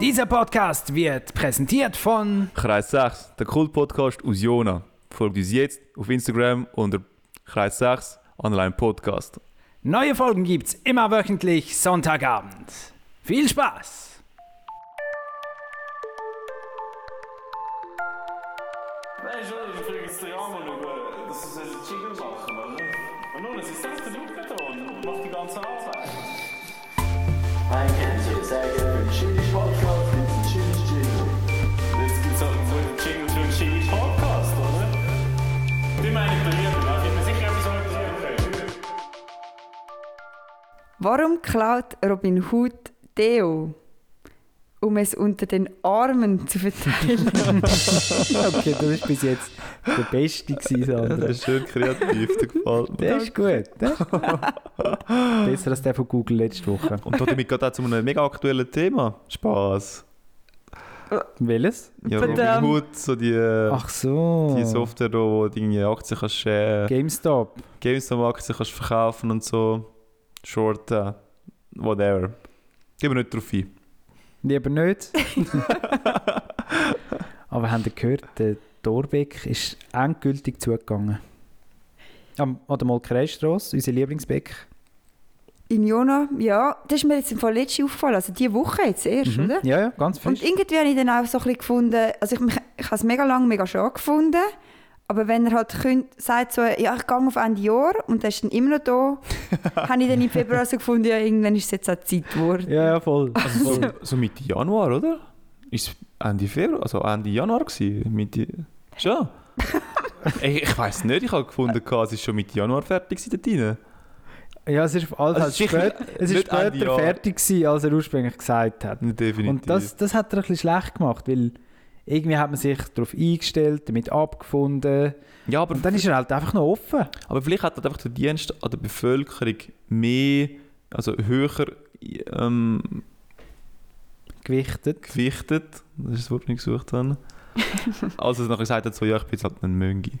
Dieser Podcast wird präsentiert von Kreis 6, der Kult-Podcast aus Jona. Folgt uns jetzt auf Instagram unter Kreis 6 Online Podcast. Neue Folgen gibt's immer wöchentlich Sonntagabend. Viel Spaß! Nein, schon, ich frage jetzt den über, dass sie einen Jingle machen, oder? Und nun, es ist selbst der da und macht die ganze Arbeit. Hi, kennen Sie sehr Warum klaut Robin Hood Deo? Um es unter den Armen zu verteilen. Okay, du bist bis jetzt der Beste gewesen, Sandra. Das ist schön kreativ, der gefällt mir. Der ist gut. Ist Besser als der von Google letzte Woche. Und damit geht auch zu einem mega aktuellen Thema. Spaß. Welches? Ja. Robin Hood, so die, äh, Ach so. die Software, wo du irgendwie Aktien kannst, äh, GameStop. GameStop-Aktien kannst verkaufen und so. Shorten, whatever. Gehen wir nicht drauf ein. Lieber nicht. Aber habt ihr gehört, der Torbeck ist endgültig zugegangen. Am, an der Molkereistrasse, unser Lieblingsbeck. In Jona, ja, das ist mir jetzt im Fall letzte aufgefallen, also diese Woche jetzt erst, Mhm. oder? Ja, ja, ganz Und frisch. irgendwie habe ich dann auch so ein bisschen gefunden, also ich, mich- ich habe es mega lange mega schade gefunden, aber wenn er halt könnt, sagt so, ja, ich gehe auf Ende Jahr und er ist dann immer noch da, habe ich dann im Februar so gefunden, ja, irgendwann ist es jetzt auch Zeit geworden. Ja, ja, voll. Also so, so Mitte Januar, oder? Ist es Ende Februar, also Ende Januar gewesen? Mitte... Schon? ich ich weiß nicht, ich habe gefunden, es ist schon Mitte Januar fertig gewesen. Ja, es ist, also Also spät, es ist später fertig gewesen, als er ursprünglich gesagt hat. Definitiv. Und das, das hat er ein bisschen schlecht gemacht, weil irgendwie hat man sich darauf eingestellt, damit abgefunden. ja, aber, Und dann ist er halt einfach noch offen. aber vielleicht hat halt einfach der Dienst an der Bevölkerung mehr, also höher ähm, Gewichtet. gewichtet, das ist das Wort, das ich gesucht habe, als er nachher gesagt hat, so, ja, ich bin jetzt halt ein Möngi.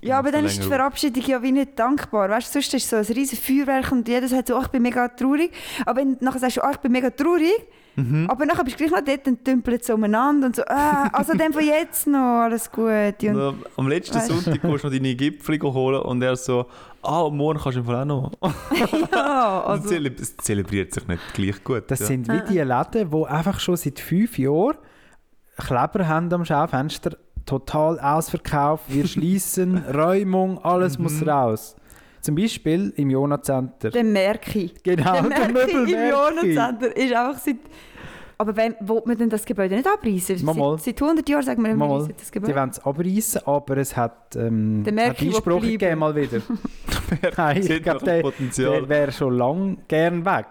Ja, aber dann ist die. Verabschiedung ja wie nicht dankbar. Weißt du, sonst ist es so ein riesen Feuerwerk und jeder sagt so, oh, ich bin mega traurig. Aber wenn du nachher sagst, oh, ich bin mega traurig, Mhm. aber nachher bist du gleich noch dort und dümpelt so umeinander und so, ah, also dann von jetzt noch, alles gut. Und, Und am- letzten Weißt du? Sonntag gehst du noch deine Gipfel holen und er so, ah, morgen kannst du im Fall auch noch. ja, Also, also, zeleb es zelebriert sich nicht gleich gut. Das ja. sind wie die Läden, die einfach schon seit fünf Jahren Kleber haben am Schaufenster. Total ausverkauft, wir schließen, Räumung, alles Mhm. muss raus. Zum Beispiel im Jona Center. den merke ich. Genau, Der der Merki im Möbelmerki. Jonenzentrum ist einfach seit... Aber wenn, will man denn das Gebäude nicht abreißen? Mal, mal. Seit, seit 100 Jahren sagen wir, wir reissen das Die Gebäude. wollen es abreißen, aber es hat, ähm, Der hat Merki Einsprache bleiben. gegeben mal wieder. Nein, ich glaube, der, Potenzial. der wäre schon lang gern weg.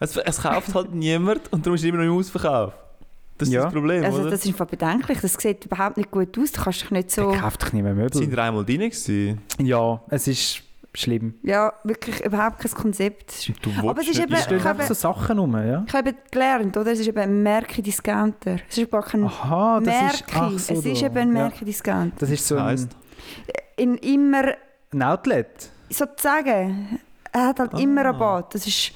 Es, es kauft halt niemand und darum ist es immer noch im Ausverkauf. Das ist Ja. das Problem, Also oder? das ist einfach bedenklich. Das sieht überhaupt nicht gut aus. Du kannst dich nicht so... Der kauft doch nicht mehr Sind Möbel. wir einmal drin gewesen? Ja, es ist schlimm. Ja, wirklich überhaupt kein Konzept. Du Aber es ist eben- Ich habe- so Sachen rum, ja? Ich habe gelernt, oder? Es ist eben ein Merki-Discounter. Es ist gar kein Aha, das Merki. ist... Ach so, es ist eben ein Ja. Merki-Discounter. Das ist so ein, In immer, ein Outlet. sozusagen, er hat halt immer Rabatt. Das ist...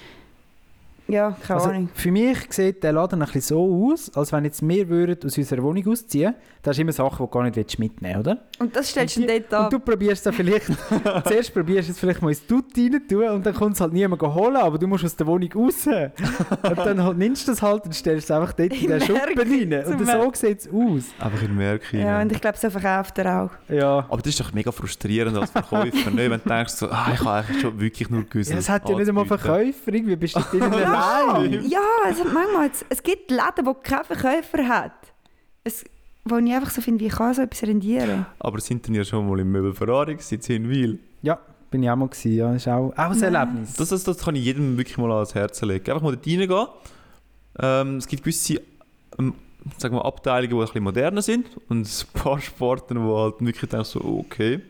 Ja, keine Also, Ahnung. für mich sieht der Laden ein bisschen so aus, als wenn jetzt wir würden aus unserer Wohnung ausziehen. Da hast du immer Sachen, die du gar nicht mitnehmen willst, oder? Und das stellst du Und dann die- dort ab. Und du probierst es vielleicht, zuerst probierst du es vielleicht mal ins Dutt rein tun und dann kommt es halt niemand holen, aber du musst aus der Wohnung raus. und dann halt, nimmst du es halt und stellst es einfach dort in den Schuppen rein. Und so sieht es aus. einfach in Merki. Ja, und ich glaube, so verkauft er auch. Ja. Aber das ist doch mega frustrierend als Verkäufer, nicht? wenn du denkst, so, ah, ich habe eigentlich schon wirklich nur gewusst. ja es hat ja nicht einmal Verkäufer, irgendwie bist du drinnen allein. Ja, es hat manchmal, es, es gibt Läden, wo kein Verkäufer hat. Es, wo ich einfach so finde, wie kann so etwas rendieren? Aber sind denn ja schon mal im Möbel Ferrari in Zinwil? Ja, bin ich auch mal gewesen, ja. Ist auch, auch ein Nein. Erlebnis. Das, das, das kann ich jedem wirklich mal ans Herz legen. Einfach mal dort reingehen. Ähm, es gibt gewisse ähm, sagen wir, Abteilungen, die ein bisschen moderner sind und ein paar Sporten, wo halt wirklich denkst, so, okay.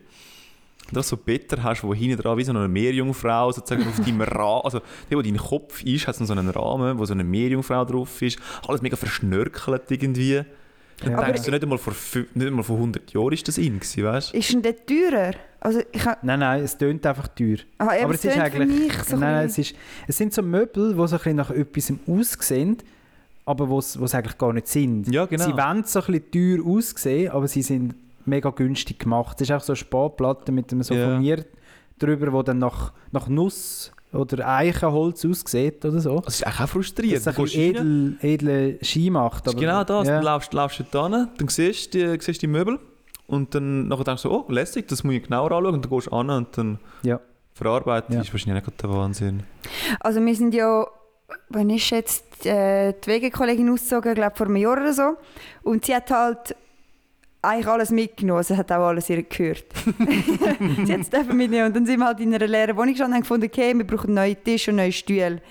Dass du so Better hast, wo hinten dran wie so eine Meerjungfrau sozusagen auf deinem Rahmen, also der, wo dein Kopf ist, hat so einen Rahmen, wo so eine Meerjungfrau drauf ist. Alles mega verschnörkelt irgendwie. Dann Aber- denkst du, nicht einmal, vor, nicht einmal vor 100 Jahren ist das in gewesen, weißt du? Ist denn dort teurer? Also ich. Nein, nein, es tönt einfach teuer. Ah, ja, aber es ist eigentlich. mich so nein, nein, ein es, ist, es sind so Möbel, die so ein bisschen nach etwas aussehen, aber wo sie eigentlich gar nicht sind. Ja, genau. Sie wollen so ein bisschen teuer aussehen, aber sie sind mega günstig gemacht. Es ist auch so eine Sparplatte mit einem so Ja. Furnier drüber, wo dann nach, nach Nuss oder Eichenholz aussieht oder so. Das ist eigentlich auch Dass frustrierend. es bisschen rein, edel, edle Ski macht. das ist genau das. Ja. Dann laufst, laufst du da hin, dann siehst du die, siehst die Möbel und dann nachher denkst du, oh, lässig, das muss ich genauer anschauen. Und dann gehst du an und dann Ja. verarbeiten. Ja. ist wahrscheinlich nicht der Wahnsinn. Also wir sind ja, wann ist jetzt äh, die Wegekollegin ausgezogen, ich glaube vor einem Jahr oder so. Und sie hat halt eigentlich alles mitgenommen, also hat auch alles ihr gehört. sie hat es mitnehmen und dann sind wir halt in einer leeren Wohnung gestanden und haben gefunden, okay, wir brauchen einen neuen Tisch und neue Stühle.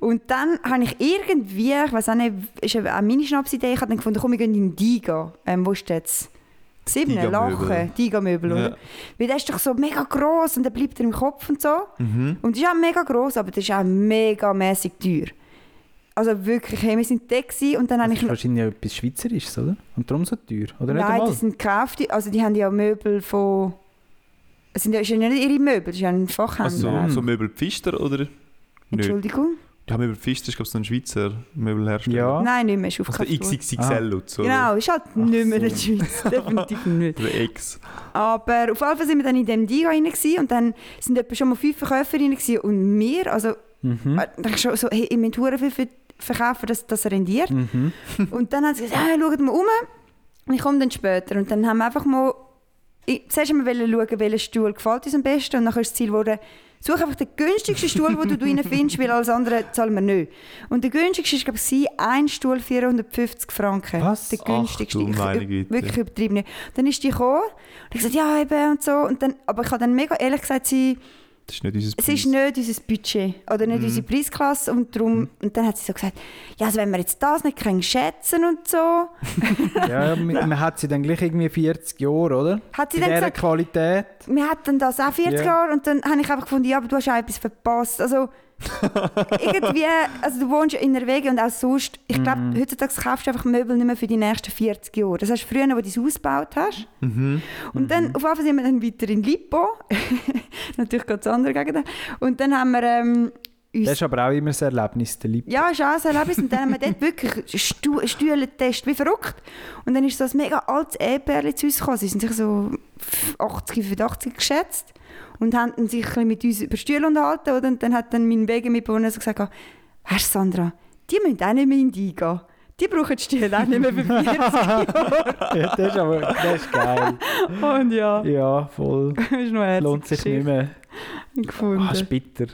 Und dann habe ich irgendwie, ich weiß auch nicht, ist auch meine Schnapsidee, ich habe dann gefunden, komm, wir gehen in Diga. Ähm, wo ist der jetzt? Sieben. Lachen, Diga-Möbel, Ja. oder? Weil der ist doch so mega gross und der bleibt dir im Kopf und so. Mhm. Und das ist auch mega gross, aber das ist auch mega mäßig teuer. Also wirklich, hey, wir sind da gewesen und dann habe Das ich ist noch... wahrscheinlich etwas Schweizerisches, oder? Und darum so teuer, oder Nein, einmal? das sind gekaufte, also die haben ja Möbel von... Es sind ja, ist ja nicht ihre Möbel, das ist ja ein Fachhändler. Also so Möbel Pfister oder? Nicht. Entschuldigung? Ja, Möbel Pfister ist glaube ich so ein Schweizer Möbelhersteller. Ja. Nein, nicht mehr, ist der aufgekauft worden. XXXL und so. Genau, ist halt nicht mehr in der so. Schweiz, definitiv nicht. Oder X. Aber auf jeden Fall sind wir dann in dem Diga rein gewesen und dann sind etwa schon mal fünf Verkäufer rein gewesen und wir, also Mhm. äh, dachte ich schon so, hey, ich hure viel für verkaufen, dass das rendiert. Mhm. Und dann haben sie gesagt, hey, schaut mal um. Und ich komme dann später. Und dann haben wir einfach mal... Ich, zuerst haben wir schauen, welcher Stuhl gefällt uns am besten. Und dann ist das Ziel geworden, such einfach den günstigsten Stuhl, den du drin findest, weil alles andere zahlen wir nicht. Und der günstigste ist, glaube ich, ein Stuhl 450 Franken. Was? Der günstigste. Ach du Ich-. Wirklich übertrieben. Dann ist die gekommen und ich gesagt, ja eben und so. Und dann, aber ich habe dann mega ehrlich gesagt, sie, Das ist nicht unser es ist nicht unser Budget oder nicht unsere Preisklasse und darum, und dann hat sie so gesagt, ja, also wenn wir jetzt das nicht können schätzen und so, Ja, man, man hat sie dann gleich irgendwie 40 Jahre, oder? hat sie In dann dieser gesagt, Qualität. wir hatten das auch 40 Ja. Jahre und dann habe ich einfach gefunden, ja, aber du hast auch etwas verpasst. Also irgendwie, also du wohnst in der Wege und auch sonst, ich glaube, Mhm. heutzutage kaufst du einfach Möbel nicht mehr für die nächsten 40 Jahre. Das hast du früher, wo du dein Haus gebaut hast. Mhm. Und dann, auf jeden Fall sind wir dann weiter in Lipo. Natürlich ganz andere Gegend. Und dann haben wir ähm, Das ist aber auch immer ein Erlebnis, der Lieb. ja, ist auch ein Erlebnis. Und dann haben wir dort wirklich Stu Stühle getestet, wie verrückt. Und dann ist so ein mega altes Ehepaar zu uns gekommen. Sie sind sich so 80, 85 geschätzt. Und haben dann sich ein bisschen mit uns über Stühle unterhalten. Oder? Und dann hat dann mein Wegemitbewohner so gesagt, «Weißt du, Sandra, die müssen auch nicht mehr in die gehen. Die brauchen die Stühle auch nicht mehr für 40 Jahre.» Ja, das ist aber das ist geil. Und ja, Ja, voll. Lohnt sich nicht mehr. gefunden. Ah, ist bitter.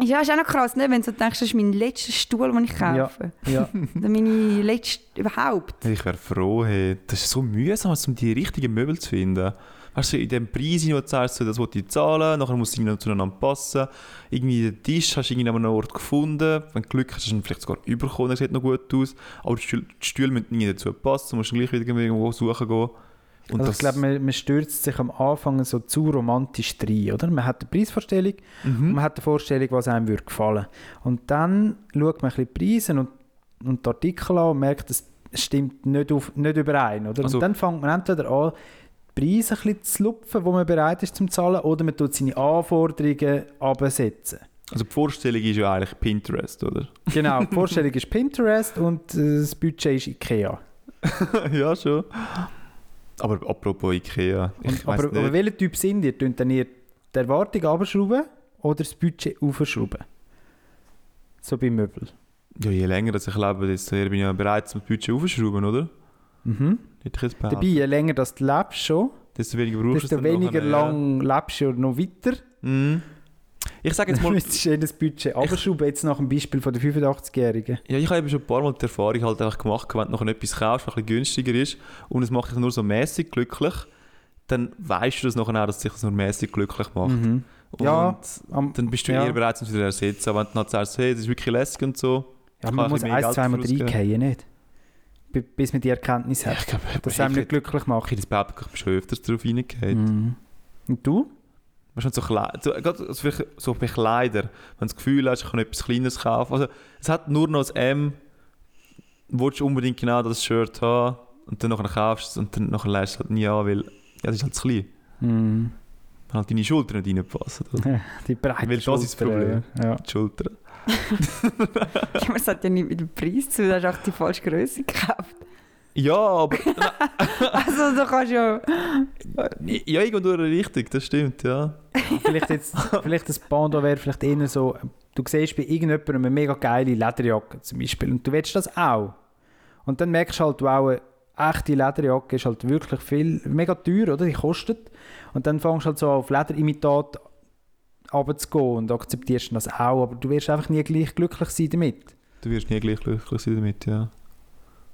Ja, ist auch noch krass, ne? wenn du so denkst, das ist mein letzter Stuhl, den ich kaufe. Ja. Oder meine letzte überhaupt. Ich wäre froh, hey. das ist so mühsam, um die richtigen Möbel zu finden. Weißt du, in dem Preis, den du zahlst, das will ich zahlen, nachher muss es zueinander passen. Irgendwie den Tisch hast du irgendwie an einem Ort gefunden. Wenn du Glück hast, hast du ihn vielleicht sogar überkommen, der sieht noch gut aus. Aber die Stühle, die Stühle müssen irgendwie dazu passen, du musst gleich wieder irgendwo suchen gehen. Und Also ich glaube, man, man stürzt sich am Anfang so zu romantisch rein, oder? Man hat eine Preisvorstellung und mhm. man hat eine Vorstellung, was einem würde gefallen. Und dann schaut man ein bisschen die Preise und, und die Artikel an und merkt, es stimmt nicht, auf, nicht überein, oder? Also- und dann fängt man entweder an, Preise ein bisschen zu lupfen, wo man bereit ist zum zahlen, oder man tut seine Anforderungen absetzen. Also die Vorstellung ist ja eigentlich Pinterest, oder? Genau, die Vorstellung ist Pinterest und äh, das Budget ist Ikea. ja, schon. Aber apropos Ikea, ich Und, aber, aber welcher Typ sind ihr? Dann ihr die Erwartung abschrauben oder das Budget aufschrauben? So bei Möbel. Ja, je länger dass ich lebe, desto eher bin ich ja bereit, zum Budget aufzuschrauben, oder? Mhm. Ich jetzt Dabei, je länger das du lebst schon, Desto weniger brauchst du es desto dann weniger nachher, ja. lang lebst du noch weiter. Mhm. Ich sage jetzt mal, müsstest du das Budget abschrauben, jetzt nach dem Beispiel von der 85-Jährigen. ja, ich habe eben schon ein paar Mal die Erfahrung halt einfach gemacht, wenn du noch etwas kaufst, was ein bisschen günstiger ist und es macht dich nur so mäßig glücklich, dann weißt du das nachher auch, dass dich das nur mäßig glücklich macht. Mhm. Und Ja, am- dann bist du ja. eher bereit, es wieder zu ersetzen. Aber wenn du dann sagst, hey, das ist wirklich lässig und so. Ja, man muss Geld zweimal reingehen, nicht? Bis man die Erkenntnis Ja, hat, ich glaube, dass es einem nicht glücklich Ich macht. hätte das behauptet, ich bin schon öfters darauf reingehauen. Mhm. Und du? Schon so, Kle- so, also vielleicht so bei Kleidern, wenn du das Gefühl hast, ich kann etwas Kleines kaufen. Also, es hat nur noch das M, willst du unbedingt genau das Shirt haben und dann nachher kaufst du es und dann nachher lässt du es halt nie an, weil ja, das ist halt zu klein. Wenn halt deine Schultern nicht reinpassen. Oder? Die breite Weil das ist das Schulter, Problem. Ja. Die Schultern. Ja, aber es hat ja nicht mit dem Preis zu, du hast auch die falsche Größe gekauft. Ja, aber Also du kannst ja... ja, irgendwo richtig, das stimmt, ja. vielleicht jetzt, vielleicht das Bando wäre vielleicht eher so, du siehst bei irgendjemandem eine mega geile Lederjacke zum Beispiel und du willst das auch. Und dann merkst du halt, wow, eine echte Lederjacke ist halt wirklich viel, mega teuer, oder? Die kostet. Und dann fängst du halt so auf Lederimitat runterzugehen und akzeptierst das auch, aber du wirst einfach nie gleich glücklich sein damit. Du wirst nie gleich glücklich sein damit, ja.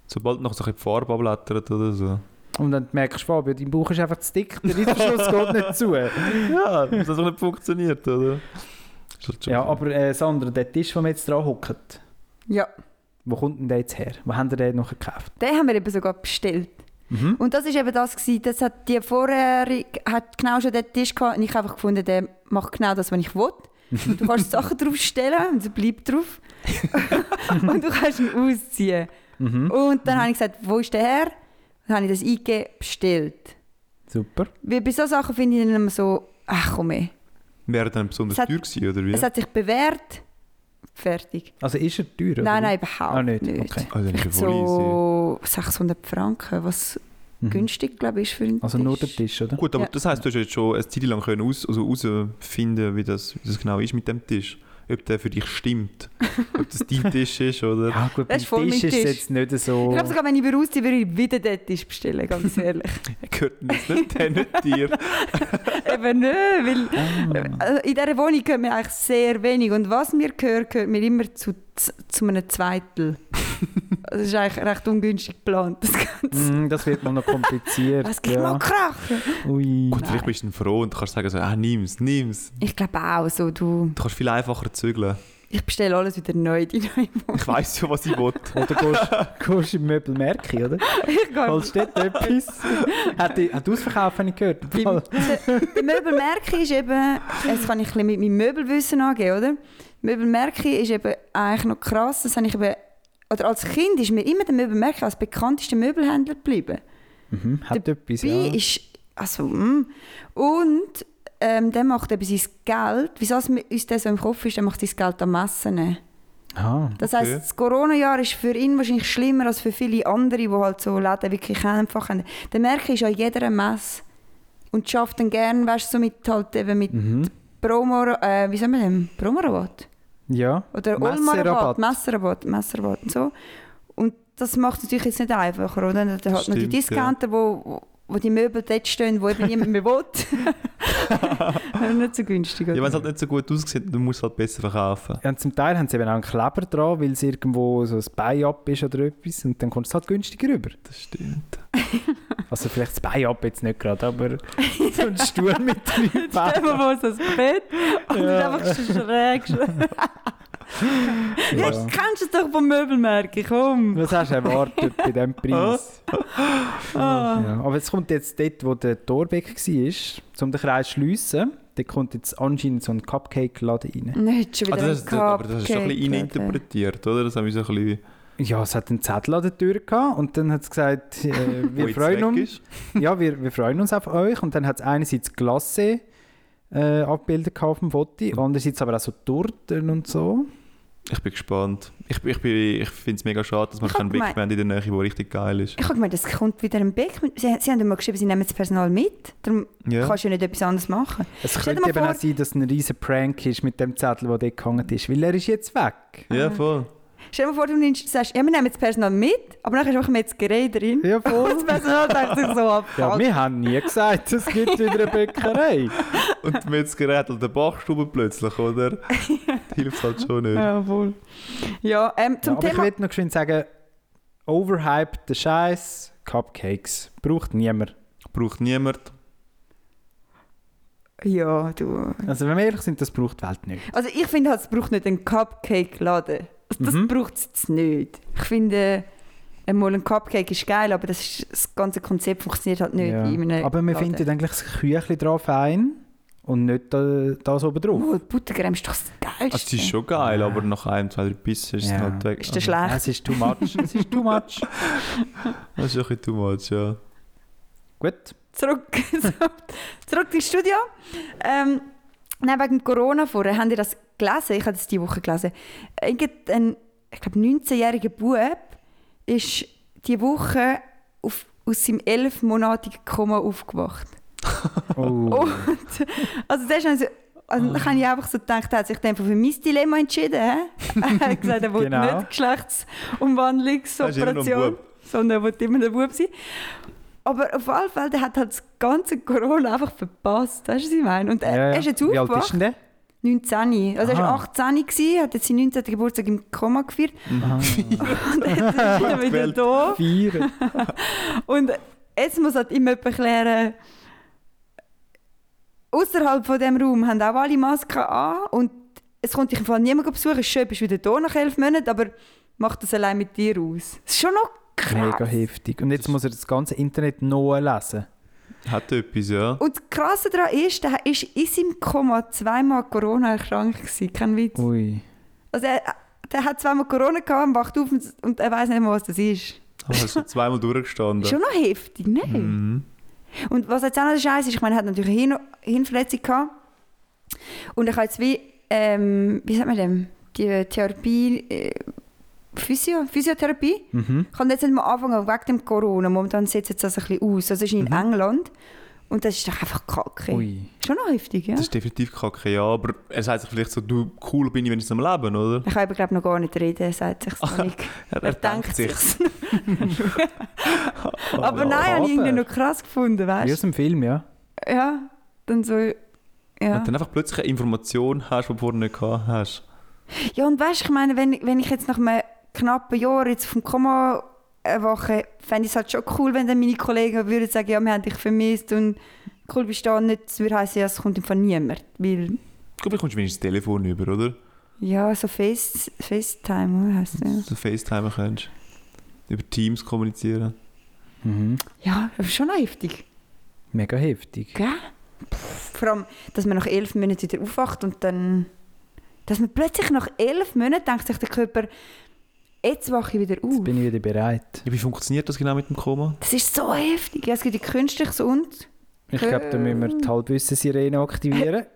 Sobald noch so ein bisschen die Farbe abblättert oder so. Und dann merkst du, Fabio, dein Bauch ist einfach zu dick, der Reißverschluss geht nicht zu. Ja, das hat doch nicht funktioniert, oder? Halt Ja, aber äh, Sandra, der Tisch, wo wir jetzt dran hocken, Ja, wo kommt denn der jetzt her? Wo haben ihr den noch gekauft? den haben wir eben sogar bestellt. Mhm. Und das ist eben das gewesen, das hat die vorherige, hat genau schon den Tisch gehabt und ich habe einfach gefunden, der macht genau das, was ich will. Du kannst Sachen draufstellen und er bleibt drauf. und du kannst ihn ausziehen. Mhm. Und dann habe ich gesagt, wo ist der her? Dann habe ich das eingegeben, bestellt. Super. Weil bei solchen Sachen finde ich dann immer so, ach komm ey. Wäre dann besonders Es teuer gewesen, oder wie? Es hat sich bewährt. Fertig. Also ist er teuer? oder Nein, überhaupt Ah, nicht. nicht. Okay. also, easy. so 600 Franken, was Mhm. günstig, glaube ich, ist für einen Also nur der Tisch. Tisch, oder? Gut, aber Ja. das heisst, du hast jetzt schon eine Zeit lang können aus, also herausfinden, wie das, wie das genau ist mit dem Tisch. Ob der für dich stimmt. Ob das dein Tisch ist, oder? Ja gut, Das beim Tisch ist es jetzt nicht so... Ich glaube sogar, wenn ich wieder ausziehe, würde ich wieder den Tisch bestellen, ganz ehrlich. Gehört jetzt nicht der, nicht dir? Eben nicht, weil Ah. also in dieser Wohnung gehört mir eigentlich sehr wenig. Und was mir gehört, gehört mir immer zu, zu einem Zweitel. Das ist eigentlich recht ungünstig geplant, das Ganze. Mm, das wird mal noch kompliziert. Es gibt ja. mal krachen. Ui. Gut, vielleicht bist du froh und kannst sagen so, ah, nimm's, nimm's. Ich glaube auch so, du... Du kannst viel einfacher zügeln. Ich bestelle alles wieder neu die neue Wohnung. Ich weiss ja, was ich will. Oder gehst, gehst im Möbelmärkchen, oder? Ich gehe Holst dort etwas? Hat, die, hat Ausverkauf habe ich gehört? Beim- der, der Möbelmärkchen ist eben, das kann ich ein bisschen mit meinem Möbelwissen angeben, oder? Möbelmärkchen ist eben eigentlich noch krass, das habe ich eben, oder als Kind ist mir immer der Möbelmärkchen als bekanntester Möbelhändler geblieben. Mhm, hat etwas, Dabei ja. ist, also, mm. und ähm, der macht eben sein Geld, wieso es uns das so im Kopf ist, der macht sein Geld am Messen. Das Okay. heisst, das Corona-Jahr ist für ihn wahrscheinlich schlimmer als für viele andere, die halt so Läden wirklich einfach haben. Der Merkel ist an jeder Messe und schafft dann gerne, weißt du, so mit halt eben mit Mhm. Promo, äh, wie sagen wir denn? Promorabatt? Ja. Oder Messerabatt, Messerabatt und so. Und das macht es natürlich jetzt nicht einfacher, oder? Dann hat noch die Discounter, wo, wo- wo die Möbel dort stehen, wo eben niemand mehr will. nicht so günstig, Ja, wenn es halt nicht so gut aussieht, dann musst du es halt besser verkaufen. Ja, und zum Teil haben sie eben auch einen Kleber dran, weil es irgendwo so ein Bein ab ist oder etwas und dann kommt es halt günstiger rüber. Das stimmt. Also vielleicht das Bein ab jetzt nicht gerade, aber so ein Stuhl mit drei Stell dir Beinen. vor, so ein Bett und Ja. einfach schräg. Schräg. Ja. Ja. Kennst du es doch vom Möbelmärkchen, komm. Was hast du erwartet bei diesem Preis? Ah. Ja, aber jetzt kommt jetzt dort, wo der Torbeck war, um den Kreis zu schliessen, da kommt jetzt anscheinend so ein Cupcake-Laden rein. Nicht schon wieder Also das, ein das, aber das ist schon ein bisschen interpretiert, oder? Das haben wir so ein bisschen... Ja, es hat einen Zettel an der Tür gehabt und dann hat es gesagt, äh, wir, jetzt freuen uns, ja, wir, wir freuen uns auf euch. Und dann hat es einerseits Glace äh, gehabt auf dem Foto, andererseits aber auch so Torten und so. Ich bin gespannt. Ich, ich, bin- ich finde es mega schade, dass hab keinen Big Man in der Nähe der richtig geil ist. Ich habe gemeint, es kommt wieder ein mit- Sie, sie haben immer geschrieben, sie nehmen das Personal mit. Darum Ja. kannst du ja nicht etwas anderes machen. Es Stell könnte mal eben vor- auch sein, dass es ein riesen Prank ist mit dem Zettel, der dort gehangen ist, weil er ist jetzt weg. Ja, voll. Stell dir mal vor, du nimmst, sagst, ja, wir nehmen das Personal mit, aber dann hast du einfach Metzgerei drin. Ja, Und voll. das Personal denkt sich so ab. Ja, wir haben nie gesagt, es gibt wieder eine Bäckerei. Und die Metzgerät an der Bachstube plötzlich, oder? Das hilft halt schon nicht. Ja, voll. Ja, ähm, Ja, zum aber ich Thema... will noch geschwind sagen, overhyped der Scheiß, Cupcakes, braucht niemand. Braucht niemand. Ja, du... Also wenn wir ehrlich sind, das braucht die Welt nicht. Also ich finde halt, es braucht nicht einen Cupcake-Laden. Also das Mhm. braucht es jetzt nicht. Ich finde, einmal ein Cupcake ist geil, aber das, ist, das ganze Konzept funktioniert halt nicht Ja. Aber wir Laden. finden eigentlich das Küchli drauf fein und nicht da, das oben drauf. Oh, die Buttercreme ist doch das Geilste. Also, es ist schon geil, aber nach einem, zwei, drei Bissen ist es Ja. halt weg. Ist das schlecht? Es ist too much. Es ist too much. Das ist ein bisschen too much, ja. Gut. Zurück, zurück ins Studio. Ähm, nein, wegen Corona vorher, habt ihr das gelesen, ich habe das diese Woche gelesen, irgendein, ich glaube, 19-jähriger Bub ist diese Woche auf, aus seinem elfmonatigen Koma aufgewacht. Oh. Und, also das ist also, also dann habe ich einfach so gedacht, er hat sich dann für mein Dilemma entschieden. Er hat gesagt, er will Genau. nicht Geschlechtsumwandlungsoperation, Er sondern er will immer ein Bub sein. Aber auf alle Fälle, der hat halt das ganze Corona einfach verpasst. Weißt du, was ich meine? Und er, Ja, ja. er ist jetzt Wie alt aufgewacht. ist denn der? 19. Also er war Aha. 18, gewesen, hat jetzt seinen 19. Geburtstag im Koma gefeiert. Und jetzt ist er wieder da. Vier. Und jetzt muss halt immer jemand klären, außerhalb von dem Raum haben auch alle Masken an und es kommt dich im Fall niemand besuchen. Schön, du bist wieder da nach elf Monaten, aber macht das allein mit dir aus. Das ist schon noch krass. Mega heftig. Und jetzt muss er das ganze Internet noch lesen. Hat etwas, ja. Und das Krasse daran ist, der ist in seinem Koma zweimal Corona erkrankt. Kein Witz. Ui. Also er, der hat zweimal Corona gehabt und wacht auf und, und er weiß nicht mehr, was das ist. Aber er ist zweimal durchgestanden. Schon noch heftig, ne? Mhm. Und was jetzt auch noch der Scheiß ist, ich meine, er hat natürlich eine Hirn Hirnverletzung gehabt. Und ich habe jetzt wie, ähm, wie sagt man dem, die Therapie, äh, Physio, Physiotherapie. Mhm. Ich kann jetzt nicht mal anfangen wegen dem Corona. Momentan setzt jetzt das ein bisschen aus. Also ist in England. Und das ist doch einfach kacke. Ui. Schon noch heftig, ja? Das ist definitiv kacke, ja. Aber er sagt sich vielleicht so, du, cool bin ich, wenn ich am Leben, oder? Ich kann glaube noch gar nicht reden, er sagt sich noch nicht. Er, Er denkt sich's. aber nein, habe ich irgendwie noch krass gefunden, Wie aus weißt dem Film, ja. du? Ja, dann so... Ja. Wenn du dann einfach plötzlich eine Information hast, die du vorher nicht gehabt hast. Ja, und weißt du, ich meine, wenn, wenn ich jetzt nach einem knappen Jahr jetzt vom Koma erwache, fände ich es halt schon cool, wenn dann meine Kollegen würden sagen, ja, wir haben dich vermisst und cool bist du da nicht. Das würde heißen, ja, es kommt einfach niemand. Weil, Ich glaube, du kommst wenigstens das Telefon über, oder? ja, so Face, FaceTime, oder heisst das? So FaceTime kannst. Über Teams kommunizieren. Mhm. Ja, das ist schon noch heftig, Mega heftig. gell? Pff, Vor allem, dass man nach elf Monaten wieder aufwacht und dann... Dass man plötzlich nach elf Monaten denkt sich der Körper, jetzt wache ich wieder auf. Jetzt bin ich wieder bereit. Ja, wie funktioniert das genau mit dem Koma? Das ist so heftig. Es gibt ja künstliches und... Ich glaube, da müssen wir die Halbwissen-Sirene aktivieren.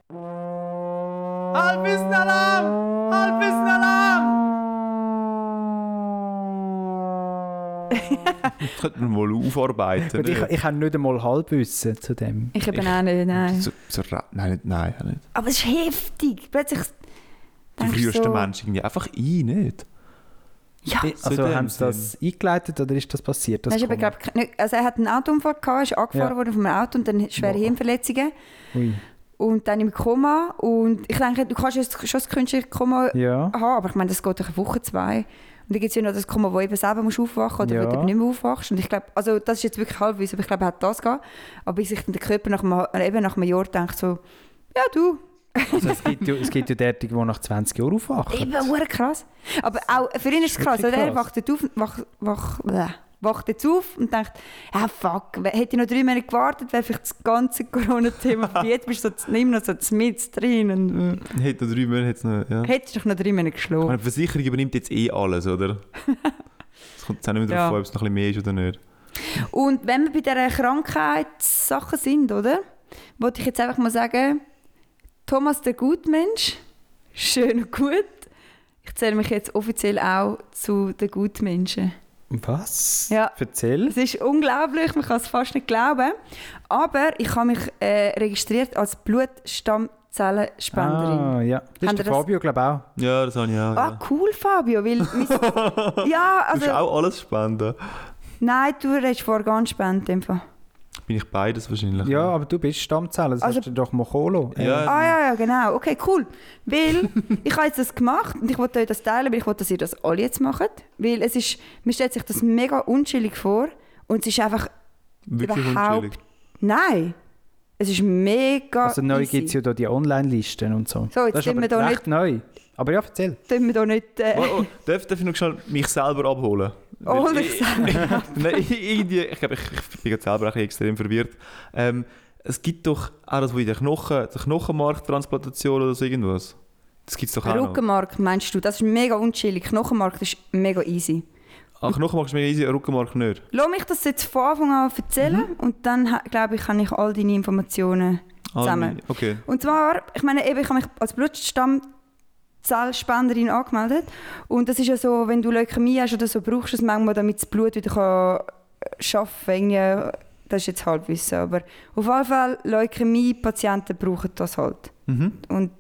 Halbwissen-Alarm! Halbwissen-Alarm! Das könnte man mal aufarbeiten. Ich, ich habe nicht einmal Halbwissen zu dem. Ich eben auch nicht, nein. so, so, nein, nicht, nein, nicht. Aber es ist heftig. Plötzlich Du frierst so, den Menschen irgendwie einfach ein, nicht? Ja, Also haben sie das eingeleitet oder ist das passiert? Das aber, Koma? glaub, nicht- also er hat einen Autounfall gehabt, ist angefahren Ja. worden von einem Auto und dann schwere Boah. Hirnverletzungen Ui. und dann im Koma und ich denke, du kannst jetzt schon das künstliche Koma Ja. haben, aber ich meine, das geht doch eine Woche, zwei. Und dann gibt es ja noch das Koma, wo eben selber musst aufwachen oder Ja. wo du nicht mehr aufwachst. Und ich glaube, also das ist jetzt wirklich halbweise, aber ich glaube, er hat das gehabt. Aber bis sich dann der Körper nach einem, eben nach einem Jahr denkt so, ja du, Also es gibt ja, es gibt ja derartige, die nach 20 Jahren aufwachen. Eben, hure krass. Aber auch für ihn ist es krass, oder? Er wacht jetzt auf, wach, wach, bleh, wacht jetzt auf und denkt, ja fuck, hätte ich noch drei Monate gewartet, wäre vielleicht das ganze Corona-Thema vorbei. Jetzt bist du so, nicht mehr so mit drin und Hätte noch drei Monate, hätte noch, ja. hättest du doch noch drei Monate geschlafen. meine, die Versicherung übernimmt jetzt eh alles, oder? Es kommt jetzt auch nicht mehr Ja. darauf an, ob es noch ein bisschen mehr ist oder nicht. Und wenn wir bei dieser Krankheitssachen sind, oder? Wollte ich jetzt einfach mal sagen, Thomas der Gutmensch, schön und gut. Ich zähle mich jetzt offiziell auch zu den Gutmenschen. Was? Ja. Erzähl. Es ist unglaublich, man kann es fast nicht glauben. Aber ich habe mich äh, registriert als Blutstammzellenspenderin. Ah, ja. Das Habt ist der Fabio, glaube ich, auch. Ja, das habe ich auch. Ah, ja. cool, Fabio. Weil mein, ja, Du musst also. auch alles spenden. Nein, du redest vor ganz spenden. Bin ich beides wahrscheinlich. Ja, aber du bist Stammzelle, das Also- hast du doch Mocholo. Ja. Ah ja, ja, genau. Okay, cool. Weil ich habe jetzt das gemacht und ich wollte euch das teilen, weil ich wollte, dass ihr das alle jetzt macht. Weil es ist, mir stellt sich das mega unchillig vor und es ist einfach Wirklich überhaupt- unchillig. Nein. Es ist mega Also neu gibt es ja da die Online-Listen und so. So, jetzt das ist sind aber wir da recht neu. Aber ja, erzähl. Tun wir da nicht... Äh, Oh, oh, darf, darf ich noch schnell mich selber abholen? Oh, ich- Nein, irgendwie, ich glaube, ich, ich bin jetzt selber extrem verwirrt. Ähm, es gibt doch auch das, wo in der Knochen, der Knochenmarktransplantation oder so irgendwas. Das gibt es doch auch noch. Rückenmark meinst du? Das ist mega unchillig. Knochenmark ist mega easy. Ah, Knochenmark ist mega easy, Rückenmark nicht. Lass mich das jetzt von Anfang an erzählen Mhm. und dann glaube ich, kann ich all deine Informationen Ah, zusammen. nee. Okay. Und zwar, ich meine, eben, ich habe mich als Blutstammzellen Zellspenderin angemeldet. Und das ist ja so, wenn du Leukämie hast oder so, brauchst du es manchmal, damit das Blut wieder kann äh, arbeiten kann. Das ist jetzt Halbwissen. Aber auf jeden Fall, Leukämie-Patienten brauchen das halt. Mhm. Und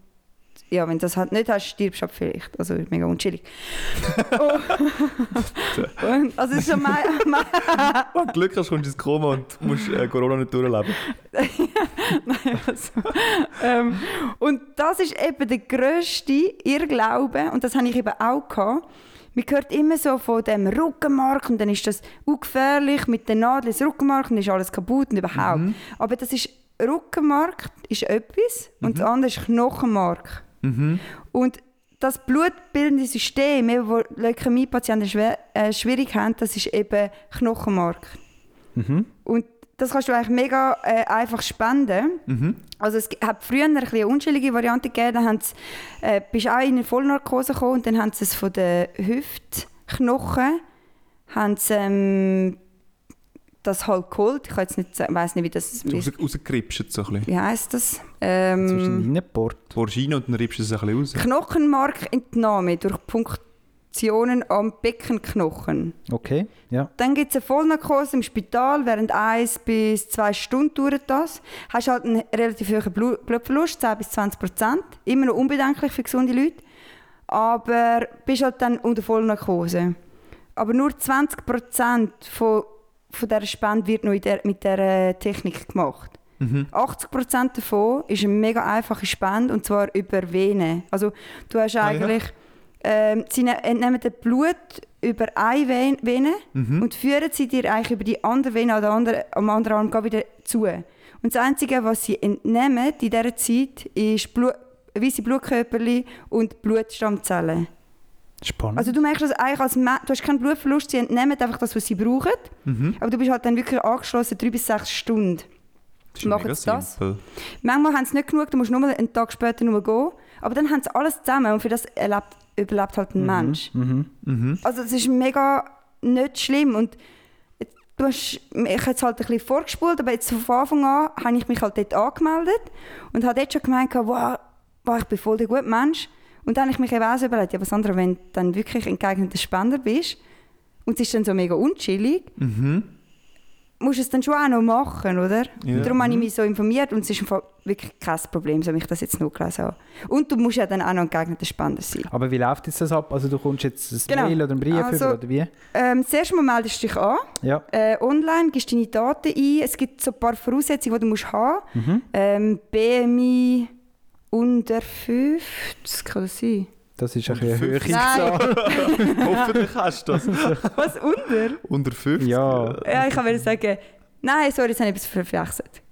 ja, wenn du das halt nicht hast, stirbst du halt vielleicht. Also mega unchillig. oh. und, also es ist so mein, mein, Wenn du Glück hast, kommst du ins Koma und musst äh, Corona nicht durchleben. also, ähm, und das ist eben der grösste Irrglaube, und das habe ich eben auch gehabt. Man hört immer so von dem Rückenmark und dann ist das ungefährlich mit den Nadeln ins Rückenmark und dann ist alles kaputt und überhaupt. Aber das ist, Rückenmark ist etwas und das andere ist Knochenmark. Mhm. Und das blutbildende System, wo Leukämie-Patienten schwer, äh, schwierig haben, das ist eben Knochenmark. Mhm. Und das kannst du eigentlich mega äh, einfach spenden. Mhm. Also es hat früher ein bisschen eine unschuldige Variante gegeben, da haben sie, äh, bist auch in eine Vollnarkose gekommen und dann haben sie es von den Hüftknochen, haben sie, ähm, das halt geholt. Ich weiß nicht, weiß nicht, wie das raus, rausgeripscht so ein bisschen. wie heißt das? Ähm, Ähm, Reinport. Borgine und dann riebst du es ein bisschen raus. Knochenmarkentnahme durch Punktionen am Beckenknochen. Okay, ja. Dann gibt es eine Vollnarkose im Spital, während eins bis zwei Stunden dauert das. Hast halt einen relativ hohen Blu- Blutverlust, 10 bis 20 Prozent. Immer noch unbedenklich für gesunde Leute. Aber bist halt dann unter Vollnarkose. Aber nur 20 Prozent von, von dieser Spende wird noch der, mit dieser Technik gemacht. Mhm. 80 Prozent davon ist eine mega einfache Spende und zwar über Vene. Also du hast ja. eigentlich, ähm, sie ne- entnehmen das Blut über eine Ven- Vene Mhm. und führen sie dir eigentlich über die andere Vene an der anderen, am anderen Arm wieder zu. Und das Einzige, was sie entnehmen in dieser Zeit, ist Blut, weiße Blutkörperchen und Blutstammzellen. Spannend. Also du merkst das eigentlich als Me du hast keinen Blutverlust, sie entnehmen einfach das, was sie brauchen, Mhm. aber du bist halt dann wirklich angeschlossen, drei bis sechs Stunden. Das machen sie das? simpel. Manchmal haben sie nicht genug, du musst nur einen Tag später nur gehen. Aber dann haben sie alles zusammen und für das erlebt, überlebt halt ein Mensch. mhm. Mhm. Also das ist mega nicht schlimm und du hast, ich habe jetzt halt ein bisschen vorgespult, aber jetzt von Anfang an habe ich mich halt dort angemeldet und habe dort schon gemeint, wow, wow ich bin voll der gute Mensch. Und dann habe ich mich eben auch so überlegt, ja was anderes, wenn du dann wirklich ein geeigneter Spender bist und es ist dann so mega unchillig, Mhm. musst du es dann schon auch noch machen, oder? Ja. Und darum habe ich mich so informiert und es ist wirklich kein Problem, so ich das jetzt noch gelesen habe. Und du musst ja dann auch noch ein geeigneter Spender sein. Aber wie läuft jetzt das ab? Also du kommst jetzt ein Genau. Mail oder einen Brief Also- über oder wie? Ähm, zuerst mal meldest du dich an, Ja. äh, online, gibst deine Daten ein. Es gibt so ein paar Voraussetzungen, die du musst haben Mhm. ähm, BMI unter 50, kann das sein? Das ist ein bisschen eine höhere 50? Zahl. Hoffentlich hast du das. Was, unter? Unter 50? Ja. Ja, ich wollte sagen, nein, sorry, jetzt habe ich etwas verwechselt.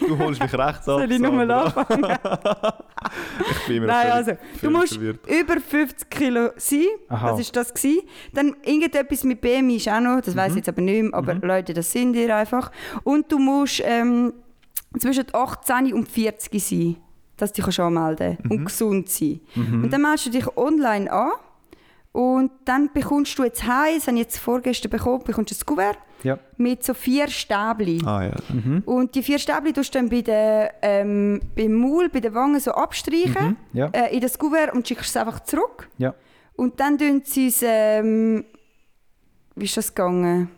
Du holst mich rechts ab. Soll ich nochmal anfangen? Ich bin immer Nein, völlig- also, du musst verwirrt. über 50 Kilo sein. Aha. Das ist das gewesen. Dann irgendetwas mit BMI ist auch noch, das weiß ich jetzt aber nicht mehr, aber Leute, das sind ihr einfach. Und du musst ähm, zwischen 18 und 40 sein, dass du dich anmelden kannst und gesund sein. Und dann meldest du dich online an und dann bekommst du jetzt heim, das habe ich jetzt vorgestern bekommen, bekommst du ein Kuvert Ja. mit so vier Stäbchen. Ah ja. Und die vier Stäbchen tust du dann bei der, ähm, beim Maul, bei den Wangen so abstreichen Ja. äh, in das Kuvert und schickst es einfach zurück. Und dann tun sie es, ähm, wie ist das gegangen?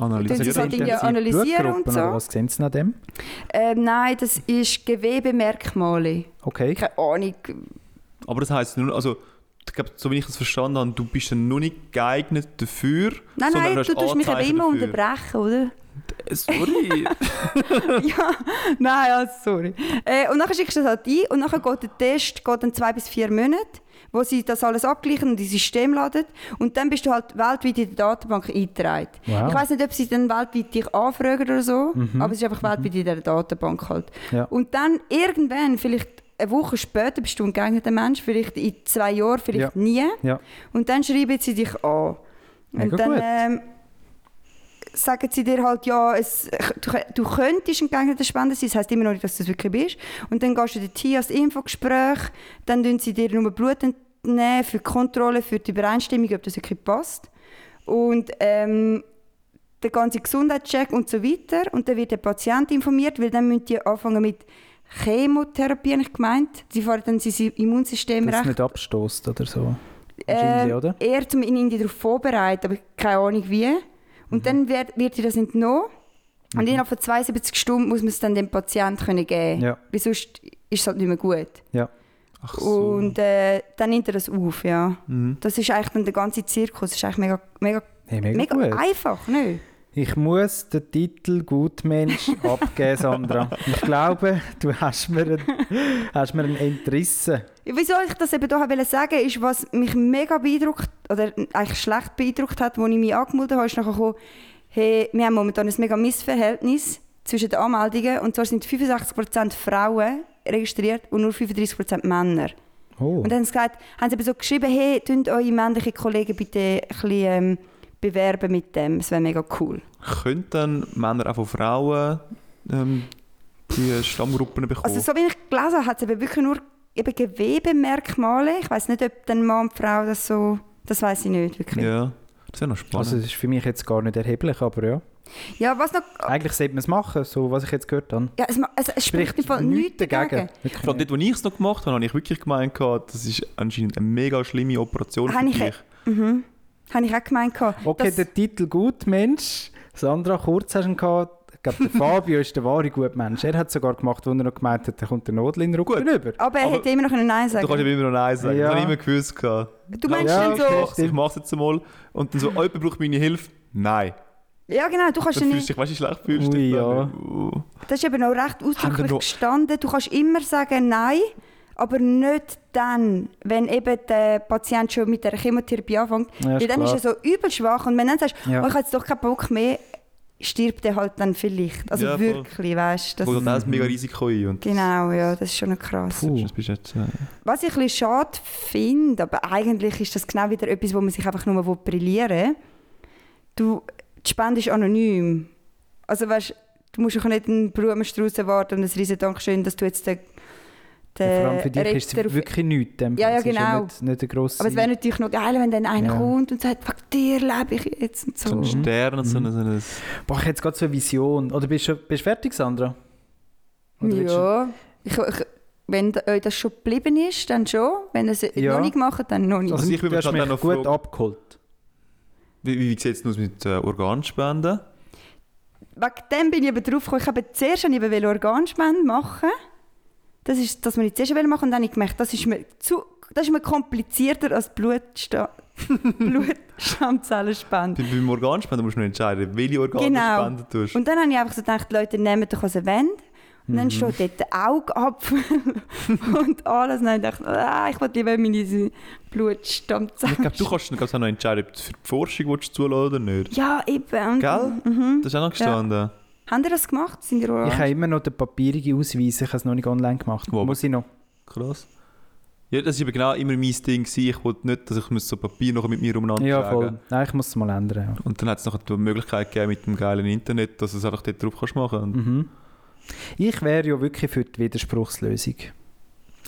Analysieren. Das halt Intensiv analysieren und so. Was sehen Sie nach dem? Ähm, nein, das ist Gewebemerkmale. Okay. Keine Ahnung. Aber das heisst nur, also, ich glaube, so wie ich es verstanden habe, du bist dann noch nicht geeignet dafür. Nein, sondern nein, du hast tust mich Anzeichen immer dafür. unterbrechen, oder? Äh, Sorry. ja, nein, also sorry. Äh, und dann schickst du das halt ein und dann geht der Test geht dann zwei bis vier Monate, wo sie das alles abgleichen und ins System laden. Und dann bist du halt weltweit in der Datenbank eingetragen. Wow. Ich weiß nicht, ob sie dann weltweit dich anfragen oder so, aber es ist einfach weltweit in der Datenbank halt. Ja. Und dann irgendwann, vielleicht eine Woche später, bist du ein geeigneter Mensch, vielleicht in zwei Jahren, vielleicht Ja. nie. Ja. Und dann schreiben sie dich an. Und dann gut. ähm, sagen sie dir halt, ja, es, du, du könntest ein geeigneter Spender sein, das heisst immer noch nicht, dass du es wirklich bist. Und dann gehst du dorthin als Infogespräch, dann tun sie dir nur Blut entnehmen für die Kontrolle, für die Übereinstimmung, ob das wirklich passt. Und ähm, der ganze Gesundheitscheck und so weiter. Und dann wird der Patient informiert, weil dann müssen die anfangen mit Chemotherapie, habe ich gemeint. Sie fahren dann sein Immunsystem Dass es recht nicht abstoßt oder so. äh, oder? eher zum ihn darauf vorbereiten, aber keine Ahnung wie. Und dann wird, wird ihr das entnommen. Und innerhalb von 72 Stunden muss man es dann dem Patienten können geben Ja. Weil sonst ist es halt nicht mehr gut. Ach so. Und äh, dann nimmt er das auf, ja. Mhm. Das ist eigentlich dann der ganze Zirkus. Das ist eigentlich mega, mega, Hey, mega, mega gut. einfach, ne? Ich muss den Titel Gutmensch abgeben, Sandra. Ich glaube, du hast mir einen, hast mir einen entrissen. Wieso ich das eben hier wollte sagen, ist, was mich mega beeindruckt, oder eigentlich schlecht beeindruckt hat, als ich mich angemeldet habe, ist nachher gekommen, hey, wir haben momentan ein mega Missverhältnis zwischen den Anmeldungen, und zwar sind 65% Frauen registriert und nur 35% Männer. Oh. Und dann haben sie, gesagt, haben sie eben so geschrieben, hey, tun eure männlichen Kollegen bitte ein bisschen ähm, bewerben mit dem, das wäre mega cool. Können dann Männer auch von Frauen ähm, die Stammgruppen bekommen? Also so wie ich gelesen habe, hat es eben wirklich nur eben Gewebemerkmale. Ich weiß nicht, ob dann Mann und Frau das so, das weiß ich nicht wirklich. ja, das wäre noch spannend. Also das ist für mich jetzt gar nicht erheblich, aber ja. Ja, was noch... Eigentlich sollte man es machen, so was ich jetzt gehört habe. Ja, es, ma- es, spricht Fall nichts dagegen. Wirklich Vor allem nicht. dort, wo ich es noch gemacht habe, habe ich wirklich gemeint, gehabt, das ist anscheinend eine mega schlimme Operation Habe für ich- dich. Mhm. Habe ich auch gemeint. gehabt. Okay, der Titel Gutmensch. Sandra, kurz hast du ihn gehabt. Glaube, der Fabio ist der wahre Gutmensch. Er hat es sogar gemacht, wo er noch gemeint hat, da kommt der Nodel in den Rücken Gut. rüber. aber er Aber- hätte immer noch Nein Du sagen kannst ja immer noch Nein sagen. Ja. Das habe ich immer gewusst. gehabt. Du meinst Ja, dann ich so... okay. ich mach's jetzt einmal. Und dann so, jemand braucht meine Hilfe. Nein. Ja, genau, du kannst ja du nicht... dich, weißt du, schlecht fühlst du Ui, dich ja. Uh. Das ist eben auch recht ausdrücklich noch- gestanden. Du kannst immer sagen Nein, aber nicht dann, wenn eben der Patient schon mit der Chemotherapie anfängt. Ja, Weil dann klar. ist er so übel schwach und wenn du dann sagst, Ja. oh, ich habe jetzt doch keinen Bock mehr, stirbt er halt dann vielleicht. Also Ja, wirklich, weißt du. Das- ein mega Risiko ein. Und Genau, ja, das ist schon krass. Puh. Äh, Was ich ein bisschen schade finde, aber eigentlich ist das genau wieder etwas, wo man sich einfach nur brillieren will. Du, die Spende ist anonym. Also weißt, du musst auch nicht einen Blumenstrauß erwarten und ein riesen Dankeschön, dass du jetzt den Ja, vor allem für dich ist es wirklich nichts. Ja, ja, genau. nicht, nicht. Aber es wäre natürlich noch geil, wenn dann einer Ja. kommt und sagt, fuck dir lebe ich jetzt und so. so ein Stern und so ein... So ein Boah, ich hätte jetzt gerade so eine Vision. Oder bist du bist du fertig, Sandra? Oder Ja, ich, ich, wenn euch das schon geblieben ist, dann schon. Wenn ihr es Ja. noch nicht macht, dann noch nicht. Also ich hast halt mich auch noch gut abgeholt. wie wie sieht es aus mit äh, Organspenden? Wegen dem bin ich eben drauf gekommen. Ich habe zuerst eben wollte Organspende machen. Das ist das, was ich zuerst wollte machen. Und dann habe ich gemerkt, das ist mir, zu, das ist mir komplizierter als Blutsta Blutstammzellenspende. Bei- Beim Organspenden musst du noch entscheiden, welche Organe Genau. du spenden tust. Und dann habe ich einfach so gedacht, die Leute nehmen doch aus der Wand. Und Mhm. dann steht dort Augapfel und alles. Und dann habe ich ah, ich will lieber meine Blutstammzellen. Ich glaube, du kannst dann auch noch entscheiden, ob du für die Forschung zulassen oder nicht. Ja, eben. Und, Gell? Mhm. Das ist auch noch gestanden. Habt ihr das gemacht? Sind ihr Ich habe immer noch den papierigen Ausweis. Ich habe es noch nicht online gemacht. Wo? Muss ich noch? Krass. Ja, das war eben genau immer mein Ding. Gewesen. Ich wollte nicht, dass ich muss so Papier noch mit mir umeinander Ja, tragen voll. Nein, ich muss es mal ändern. Ja. Und dann hat es noch die Möglichkeit gegeben mit dem geilen Internet, dass du es einfach dort drauf kannst machen kannst. Mhm. Ich wäre ja wirklich für die Widerspruchslösung.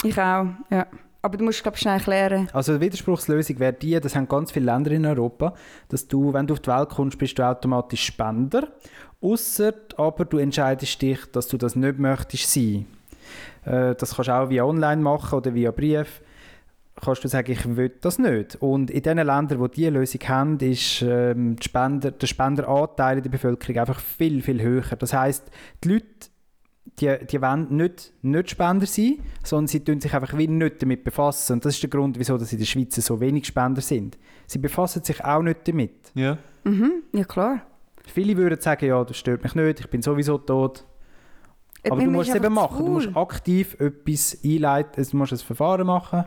Ich auch, ja. Aber du musst, glaube ich, schnell erklären. Also die Widerspruchslösung wäre die, das haben ganz viele Länder in Europa, dass du, wenn du auf die Welt kommst, bist du automatisch Spender. Ausser aber du entscheidest dich, dass du das nicht möchtest sein. Äh, das kannst du auch via online machen oder via Brief. Kannst du sagen, ich will das nicht. Und in den Ländern, die diese Lösung haben, ist ähm, die Spender, der Spenderanteil in der Bevölkerung einfach viel, viel höher. Das heißt, die Leute die, die wollen nicht, nicht Spender sein, sondern sie tun sich einfach wie nicht damit befassen. Und das ist der Grund, wieso dass in der Schweiz so wenig Spender sind. Sie befassen sich auch nicht damit. Ja. Mhm, ja klar. Viele würden sagen, ja, das stört mich nicht, ich bin sowieso tot. Aber Man du musst es eben machen. Du musst aktiv etwas einleiten, also du musst ein Verfahren machen,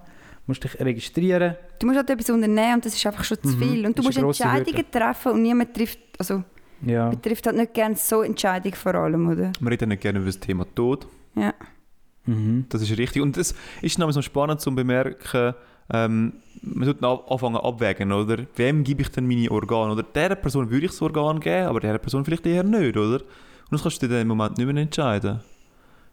musst dich registrieren. Du musst halt etwas unternehmen und das ist einfach schon zu Mhm, viel. Und du musst Entscheidungen treffen und niemand trifft, also Ja. betrifft halt nicht gerne so Entscheidungen vor allem, oder? Wir reden nicht gerne über das Thema Tod. Ja. Mhm. Das ist richtig. Und das ist nämlich so spannend zu bemerken, ähm, man sollte ab- anfangen abwägen, oder? Wem gebe ich denn meine Organe? Oder dieser Person würde ich das Organ geben, aber dieser Person vielleicht eher nicht, oder? Und das kannst du dir dann im Moment nicht mehr entscheiden.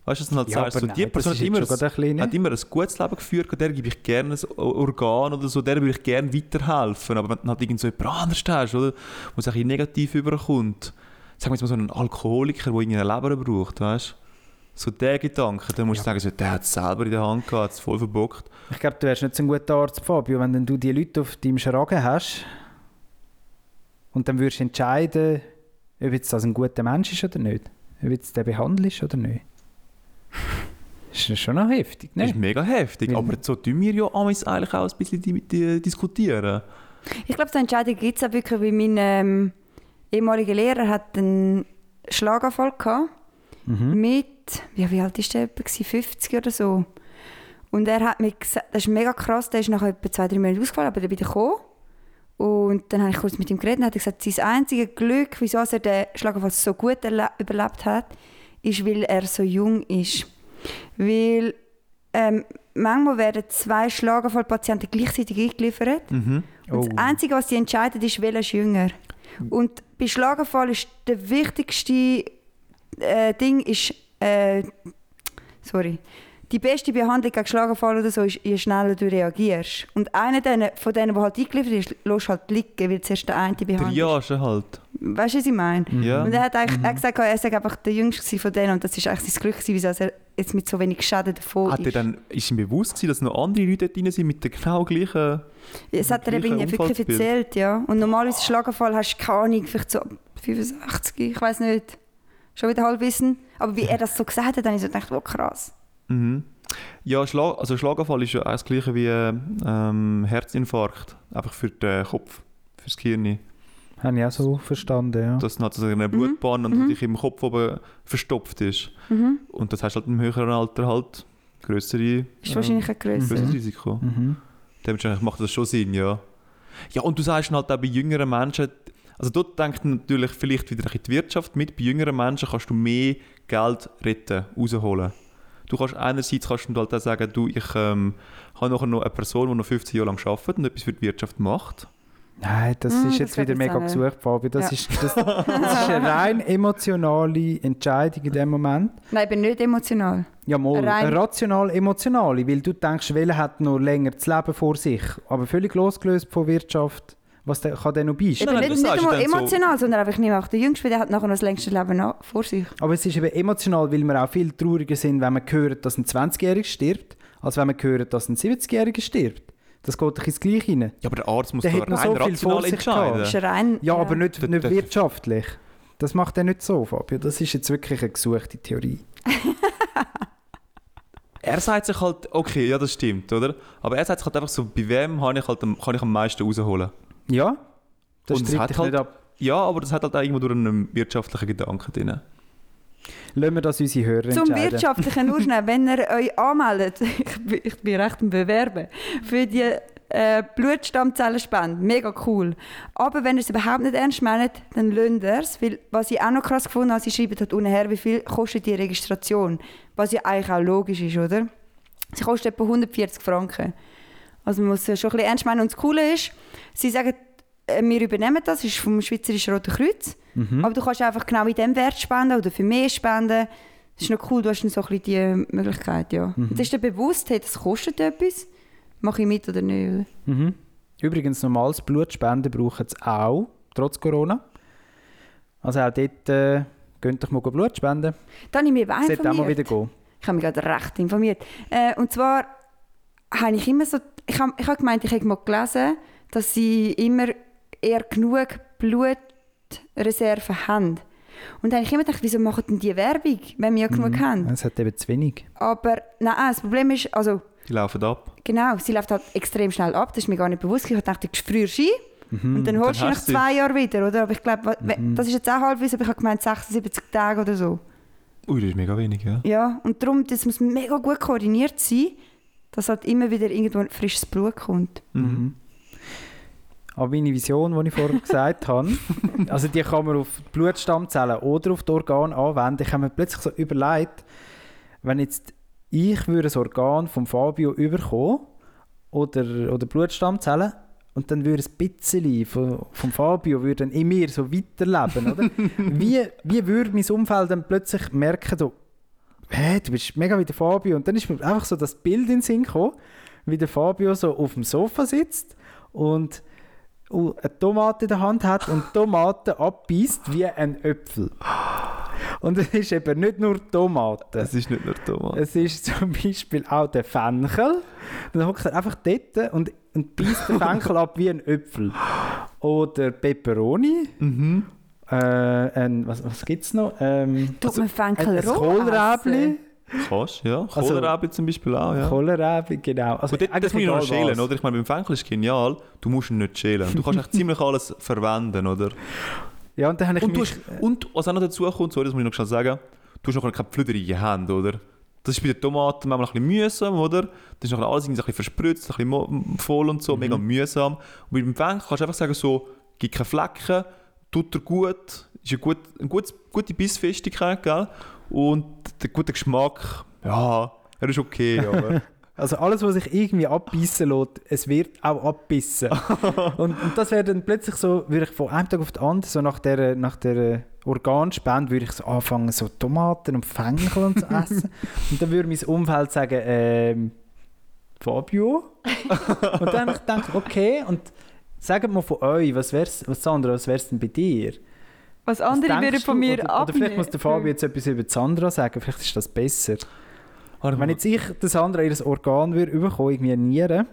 Weißt du, dass du halt Ja, sagst, so, die nein, Person hat immer, ein, bisschen, hat immer ein gutes Leben geführt, der gebe ich gerne ein Organ oder so, der würde ich gerne weiterhelfen. Aber wenn du halt irgend so jemand anderes hast, oder? Wo es ein negativ überkommt, sagen wir jetzt mal so einen Alkoholiker, der irgendeinen Leber braucht, weißt du? So der Gedanke, dann musst du sagen, so, der hat es selber in der Hand gehabt, hat es voll verbockt. Ich glaube, du wärst nicht so ein guter Arzt, Fabio, wenn dann du die Leute auf deinem Schragen hast und dann würdest du entscheiden, ob jetzt das ein guter Mensch ist oder nicht. Ob jetzt der behandelst oder nicht. ist das schon noch heftig, Das ne? ist mega heftig, Weil- aber so tun wir ja eigentlich auch ein bisschen di di diskutieren. Ich glaube, so Entscheidungen gibt es auch wirklich, weil mein ähm, ehemaliger Lehrer hat einen Schlaganfall gehabt. Mhm. Mit, ja, wie alt ist der? etwa gewesen? 50 oder so. Und er hat mir gesagt, das ist mega krass, der ist nach etwa zwei, drei Monaten ausgefallen, aber dann wieder gekommen. Und dann habe ich kurz mit ihm geredet und hat er gesagt, sein einziges Glück, wieso er den Schlaganfall so gut erle- überlebt hat, ist, weil er so jung ist. Weil ähm, manchmal werden zwei Schlaganfallpatienten gleichzeitig eingeliefert. Mhm. Und Oh. das Einzige, was sie entscheiden, ist, welcher ist jünger. Und bei Schlaganfall ist der wichtigste äh, Ding ist, äh, sorry, die beste Behandlung gegen Schlaganfall oder so ist, je schneller du reagierst. Und einer von denen, der halt eingeliefert ist, lässt halt liegen, weil zuerst der eine behandelt. Triage halt. Weißt du, was ich meine? Ja. Und er hat eigentlich er hat gesagt, er sei einfach der Jüngste von denen und das ist eigentlich sein Glück wieso er jetzt mit so wenig Schäden davon Hat er ist. dann, ist ihm bewusst gewesen, dass noch andere Leute dort drin sind mit der genau gleichen... Es hat er eben wirklich erzählt, ja. Und normalerweise Schlaganfall hast du keine Ahnung, vielleicht so 65, ich weiß nicht. Schon wieder Halbwissen. Aber wie er das so gesagt hat, habe ich so gedacht, oh krass. Mhm. Ja, Schlag, also Schlaganfall ist ja das gleiche wie ähm, Herzinfarkt. Einfach für den Kopf, fürs Gehirn. Habe ich auch so verstanden, ja. Dass dann halt so eine Blutbahn und dich im Kopf oben verstopft ist. Mhm. Und das hast halt im höheren Alter halt größere, Ist wahrscheinlich ein grösser. größeres Risiko. Mhm. Dementsprechend macht das schon Sinn, ja. Ja, und du sagst halt auch bei jüngeren Menschen, also dort denkt natürlich vielleicht wieder ein bisschen die Wirtschaft mit, bei jüngeren Menschen kannst du mehr Geld retten, rausholen. Du kannst einerseits kannst du halt auch sagen, du, ich ähm, habe nachher noch eine Person, die noch 15 Jahre lang arbeitet und etwas für die Wirtschaft macht. Nein, das Hm, ist das jetzt glaub wieder mega auch nicht. gesucht, Fabio. Das, Ja. ist, das, das ist eine rein emotionale Entscheidung in dem Moment. Nein, ich bin nicht emotional. Ja, mal, Rein- eine rational-emotionale, weil du denkst, welcher hat noch länger das Leben vor sich, aber völlig losgelöst von Wirtschaft. Was der, kann der noch bin nein, nicht, nicht einmal dann so- emotional, sondern einfach nicht mehr der Jüngste, weil der hat nachher noch das längste Leben noch vor sich. Aber es ist eben emotional, weil wir auch viel trauriger sind, wenn man hört, dass ein 20-Jähriger stirbt, als wenn man hört, dass ein 70-Jähriger stirbt. Das geht doch ins Gleiche rein. Ja, aber der Arzt muss Der da hat noch rein so viel rational vor sich entscheiden. Rein, Ja, aber nicht, nicht das- wirtschaftlich. Das macht er nicht so, Fabio. Das ist jetzt wirklich eine gesuchte Theorie. Er sagt sich halt, okay, ja, das stimmt, oder? Aber er sagt sich halt einfach so, bei wem habe ich halt, am- kann ich am meisten rausholen? Ja, das Und hat halt- nicht ab. Ja, aber das hat halt auch irgendwo durch einen wirtschaftlichen Gedanken drin. Lassen wir das unsere Hörer Zum entscheiden. Wirtschaftlichen nur schnell, wenn ihr euch anmeldet, ich bin, ich bin recht am Bewerben, für die äh, Blutstammzellenspende, mega cool. Aber wenn ihr es überhaupt nicht ernst meint, dann lasst ihr es, weil was ich auch noch krass gefunden habe, sie schreiben dort unten her, wie viel kostet die Registration, was ja eigentlich auch logisch ist, oder? Sie kostet etwa 140 Franken. Also man muss es schon ein bisschen ernst meinen. Und das Coole ist, sie sagen, äh, wir übernehmen das, das ist vom Schweizerischen Roten Kreuz. Mhm. Aber du kannst einfach genau in dem Wert spenden oder für mehr spenden. Das ist noch cool, du hast dann so ein bisschen die Möglichkeit, ja. Mhm. Und ist dir bewusst, hey, das kostet etwas? Mache ich mit oder nicht? Mhm. Übrigens, normales Blutspenden brauchen sie auch, trotz Corona. Also auch dort äh, könnt ihr mal Blut spenden. Dann habe ich mich auch sollte auch mal informiert. wieder gehen. Ich habe mich gerade recht informiert. Äh, und zwar habe ich immer so, ich habe, ich habe gemeint, ich habe mal gelesen, dass sie immer eher genug Blutreserven haben. Und dann habe ich immer gedacht, wieso machen denn die Werbung, wenn wir ja genug haben? Es hat eben zu wenig. Aber nein, das Problem ist, also Die laufen ab. Genau, sie läuft halt extrem schnell ab. Das ist mir gar nicht bewusst. Ich dachte, du früher Ski und dann holst du Dann nach du zwei Jahren wieder, oder? Aber ich glaube, das ist jetzt auch halbwegs, aber ich habe gemeint 76 Tage oder so. Ui, das ist mega wenig, ja. Ja, und darum, das muss mega gut koordiniert sein, dass halt immer wieder irgendwo frisches Blut kommt. Mhm. Aber meine Vision, die ich vorher gesagt habe, also die kann man auf die Blutstammzellen oder auf die Organe anwenden. Ich habe mir plötzlich so überlegt, wenn jetzt ich würde ein Organ von Fabio überkommen oder, oder Blutstammzellen und dann würde ein bisschen von, von Fabio würde dann in mir so weiterleben, oder? wie, wie würde mein Umfeld dann plötzlich merken, so, hä, du bist mega wie der Fabio und dann ist mir einfach so das Bild in den Sinn gekommen, wie der Fabio so auf dem Sofa sitzt und eine Tomate in der Hand hat und Tomaten abbeißt wie ein Äpfel. Und es ist eben nicht nur Tomaten. Es ist nicht nur Tomat. Es ist zum Beispiel auch der Fenchel. Dann hockt er einfach dort und, und beißt den Fenchel ab wie ein Äpfel. Oder Peperoni. Mhm. Äh, ein, was was gibt es noch? Ähm, Tut man Fenkel ein roh Kohlräbli. essen? Kannst, ja. Also- Kohlrabi zum Beispiel auch, ja. Kohlräbli, genau. Also Und das muss ich noch schälen, oder? Ich meine, beim Fenchel ist genial, du musst ihn nicht schälen. Du kannst echt ziemlich alles verwenden, oder? Ja, und dann habe ich Und, mich... hast, und was auch noch dazu kommt, sorry, das muss ich noch schnell sagen, du hast noch keine flüderige Hände, oder? Das ist bei den Tomaten manchmal ein bisschen mühsam, oder? Das ist noch alles ein bisschen verspritzt, ein bisschen voll und so, mega mühsam. Und beim Fenchel kannst du einfach sagen, so, gibt keine Flecken, tut er gut, ist eine, gut, eine gute, gute Bissfestigkeit, gell? Und der gute Geschmack, ja, er ist okay, aber... Also alles, was sich irgendwie abbissen lässt, es wird auch abbissen. und, und das wäre dann plötzlich so, würde ich von einem Tag auf den anderen, so nach der, nach der Organspende, würde ich so anfangen, so Tomaten und Fenchel und so essen. und dann würde mein Umfeld sagen, ähm, Fabio? und dann habe ich gedacht, okay, und sagt mal von euch, was wär's, was Sandra, was wär's denn bei dir? Was andere würden von mir oder, oder abnehmen. vielleicht muss der Fabio jetzt etwas über Sandra sagen, vielleicht ist das besser. Wenn jetzt ich das Sandra ihr Organ würde bekommen, irgendwie eine Niere,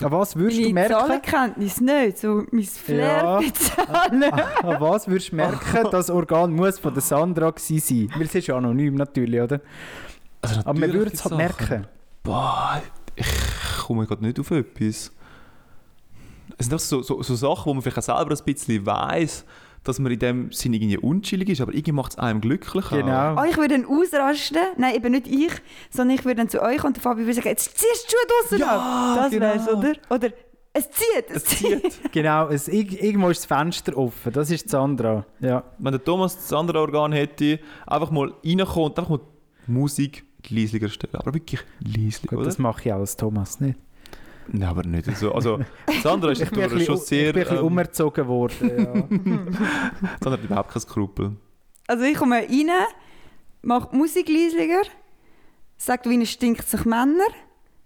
an was würdest du Meine merken? Zahlenkenntnis nicht, so mein Flair Ja. bezahlen. An was würdest du merken, das Organ muss von der Sandra gewesen sein? Weil es ist ja anonym natürlich, oder? Also Aber man natürlich würde es halt merken. Boah, ich komme gerade nicht auf etwas. Es sind doch so, so, so Sachen, wo man vielleicht auch selber ein bisschen weiss, dass man in dem Sinne irgendwie unchillig ist, aber irgendwie macht es einem glücklicher. Genau. Oh, ich würde dann ausrasten. Nein, eben nicht ich, sondern ich würde dann zu euch kommen und der Fabio würde sagen, jetzt ziehst du die Schuhe draussen Ja, ab. Das genau. wär's, oder? Oder es zieht, es, Es zieht. zieht. Genau, es, irg- irgendwo ist das Fenster offen. Das ist die Sandra. Ja. Wenn der Thomas das andere Organ hätte, einfach mal reinkommen und einfach mal die Musik leislicher stellen. Aber wirklich leislich, Gut, oder? das mache ich auch als Thomas nicht. Nein, aber nicht so. Also, Sandra ist natürlich schon sehr... ich bin ein bisschen ähm, umerzogen worden. Sandra hat überhaupt keine Skrupel. Also ich komme rein, mache die Musik leisliger, sage, wie stinkt sich Männer,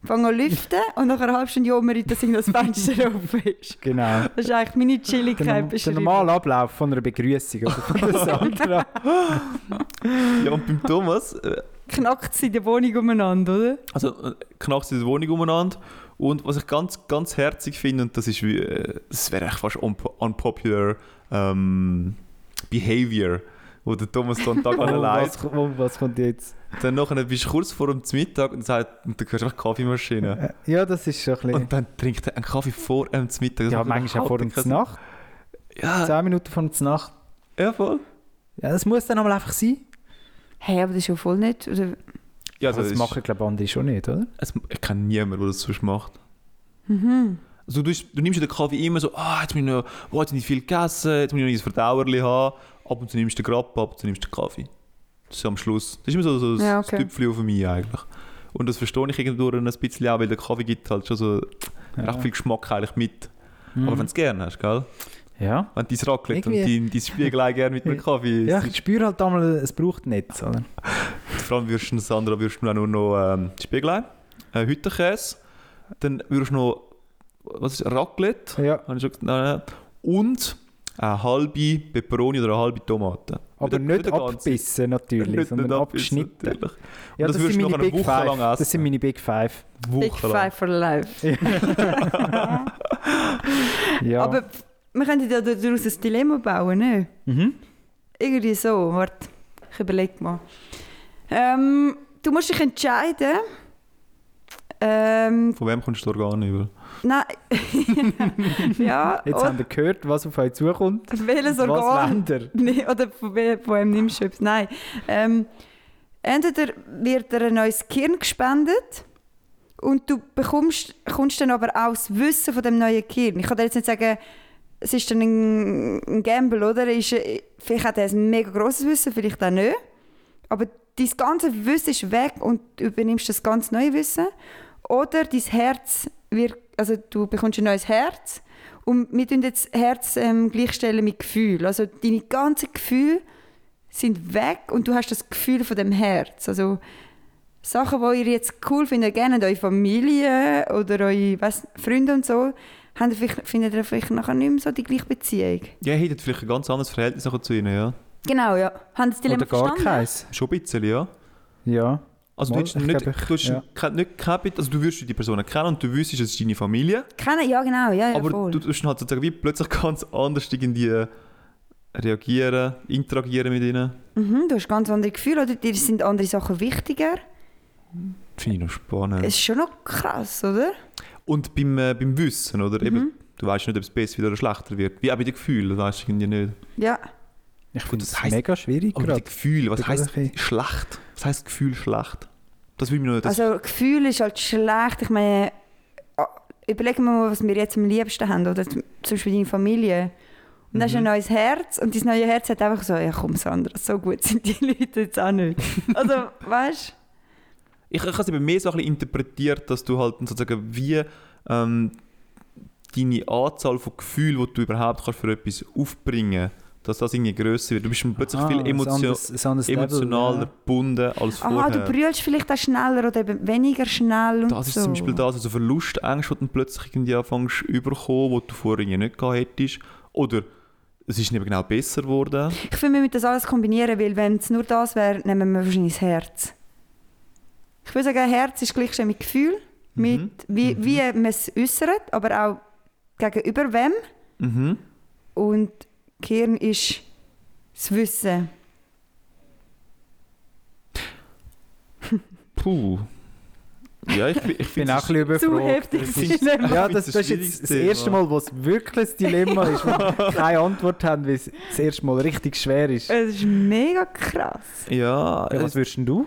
fange an zu lüften und nach einer halben Stunde jammer ich, dass das Fenster offen ist. Ja. Genau. Das ist eigentlich meine Der, Chilligkeit der beschrieben. normale Ablauf von einer Begrüßung oder von der Sandra. Ja, und beim Thomas... Äh, Knackt sie in der Wohnung umeinander, oder? Also äh, knackt in der Wohnung umeinander. Und was ich ganz, ganz herzig finde, und das ist wie, äh, das wäre echt fast unpo unpopular ähm, Behavior, wo der Thomas dann Tag Oh, allein was, oh, was kommt jetzt? Dann nachher bist du kurz vor dem Mittag und, sagt, und dann hörst du einfach Kaffeemaschine. Äh, Ja, das ist schon ein bisschen... Und dann trinkt er einen Kaffee vor dem Mittag. Das ja, manchmal auch vor keinen Nacht. Ja, Zehn Minuten vor der Nacht. ja, voll. Ja, das muss dann aber einfach sein. Hey, aber das ist ja voll nicht. Oder? Ja, Also das das ist, machen, glaube ich, andere schon nicht, oder? es, ich kenne niemanden, der das sonst macht. Mhm. Also du, du nimmst ja den Kaffee immer so, ah, jetzt muss ich noch, oh, jetzt habe ich viel gegessen, jetzt muss ich noch ein Verdauerli haben. Ab und zu nimmst du den Grapp, ab und zu nimmst du den Kaffee. Das ist am Schluss. Das ist immer so, so ein Ja, okay. Tüpfchen auf mich eigentlich. Und das verstehe ich irgendwo ein bisschen auch, weil der Kaffee gibt halt schon so recht viel Geschmack eigentlich mit. Aber wenn du es gerne hast, gell? Ja. Wenn du dein Raclette und dein, dein Spiegelei gerne mit einem Kaffee Ja, isst. ich spüre halt einmal, es braucht nichts, oder? Vor allem würdest du, Sandra, würdest du auch nur noch ähm, Spiegelei, äh, Hüttenkäse, dann würdest du noch, was ist Raclette? Ja. Habe ich schon gesagt? Und eine halbe Peperoni oder eine halbe Tomate. Aber nicht, eine ganze. abbissen natürlich, Nicht- sondern nicht abgeschnitten. natürlich. Ja, Und das, das würdest sind du meine noch eine Big Woche Five. lang essen. Das sind meine Big Five. Big Wochenlang. Five for life. Ja. Aber wir könnten ja daraus ein Dilemma bauen, ne? mhm. Irgendwie so. Warte, ich überlege mal. Ähm, du musst dich entscheiden. Ähm, Von wem kommst du Organ über? nein. ja, Jetzt oder haben wir gehört, was auf euch zukommt. welches Was Organ? ihr? Nee, oder von, wem- von wem nimmst du etwas? Nein. Ähm, entweder wird dir ein neues Gehirn gespendet und du bekommst, kommst dann aber auch das Wissen von dem neuen Gehirn. Ich kann dir jetzt nicht sagen, es ist dann ein, ein Gamble, oder? Ist, vielleicht hat er ein mega grosses Wissen, vielleicht auch nicht. Aber dein ganze Wissen ist weg und du übernimmst das ganz neue Wissen. Oder dein Herz wird, also du bekommst ein neues Herz und wir tun jetzt Herz ähm, gleichstellen mit Gefühl. Also deine ganzen Gefühle sind weg und du hast das Gefühl von dem Herz. Also Sachen, die ihr jetzt cool findet, gerne eure Familie oder eure weiss, Freunde und so, habt ihr vielleicht, findet ihr vielleicht nachher nicht mehr so die gleiche Beziehung. Ja, ihr hättet vielleicht ein ganz anderes Verhältnis zu ihnen, ja. Genau, ja. Haben Sie das Dilemma Oder gar verstanden? keins. Schon ein bisschen, ja. Ja. Also Mal, du, hättest ich nicht, ich- du, ja. kein- nicht, kein also du würdest die Person kennen und du wüsstest, es ist deine Familie, Kennen, ja genau, ja, ja aber voll. du tust halt sozusagen wie plötzlich ganz anders irgendwie reagieren, interagieren mit ihnen. Mhm, du hast ganz andere Gefühle, oder? Dir sind andere Sachen wichtiger. Finde ich noch spannend. Es ist schon noch krass, oder? Und beim, äh, beim Wissen, oder? Mhm. Eben, du weißt nicht, ob es besser oder schlechter wird. Wie auch bei den Gefühlen, das weißt du irgendwie nicht. Ja. Ich finde das es heisst- mega schwierig Aber Gefühlen, was bisschen- schlecht? Was heisst Gefühl schlecht? Das will ich mir noch... Das, Also Gefühl ist halt schlecht. Ich meine, ah, überlegen wir mal, was wir jetzt am liebsten haben, oder zum Beispiel deine Familie. Und dann hast du ein Mhm. neues Herz und dein neues Herz hat einfach so, ja komm Sandra, so gut sind die Leute jetzt auch nicht. Also, weißt ich ich habe es eben mehr so ein bisschen interpretiert, dass du halt sozusagen wie ähm, deine Anzahl von Gefühlen, die du überhaupt kannst für etwas aufbringen dass das irgendwie grösser wird. Du bist plötzlich Aha, viel ein emotio anderes- ein anderes Level, emotionaler ja. gebunden als Aha, vorher. du brüllst vielleicht auch schneller oder eben weniger schnell und Das ist so. zum Beispiel das, also Verlustängste, die du dann plötzlich irgendwie anfängst zu überkommen, die du vorher irgendwie nicht gehabt hättest. Oder es ist eben genau besser geworden. Ich finde, wir müssen das alles kombinieren, weil wenn es nur das wäre, nehmen wir wahrscheinlich das Herz. Ich würde sagen, Herz ist gleich schon mit Gefühl, mit wie, wie man es äußert, aber auch gegenüber wem. Mhm. Und Gehirn ist das Wissen. Puh. Ja, ich, bin- ich Ich bin auch ein bisschen Zu heftig. Das das ist- Dilemma. Ja, Ich das, das ist jetzt das erste. Mal, wo es wirklich ein Dilemma ist, wo wir keine Antwort haben, weil es das erste Mal richtig schwer ist. Es ist mega krass. Ja, Ja, was es, würdest denn du?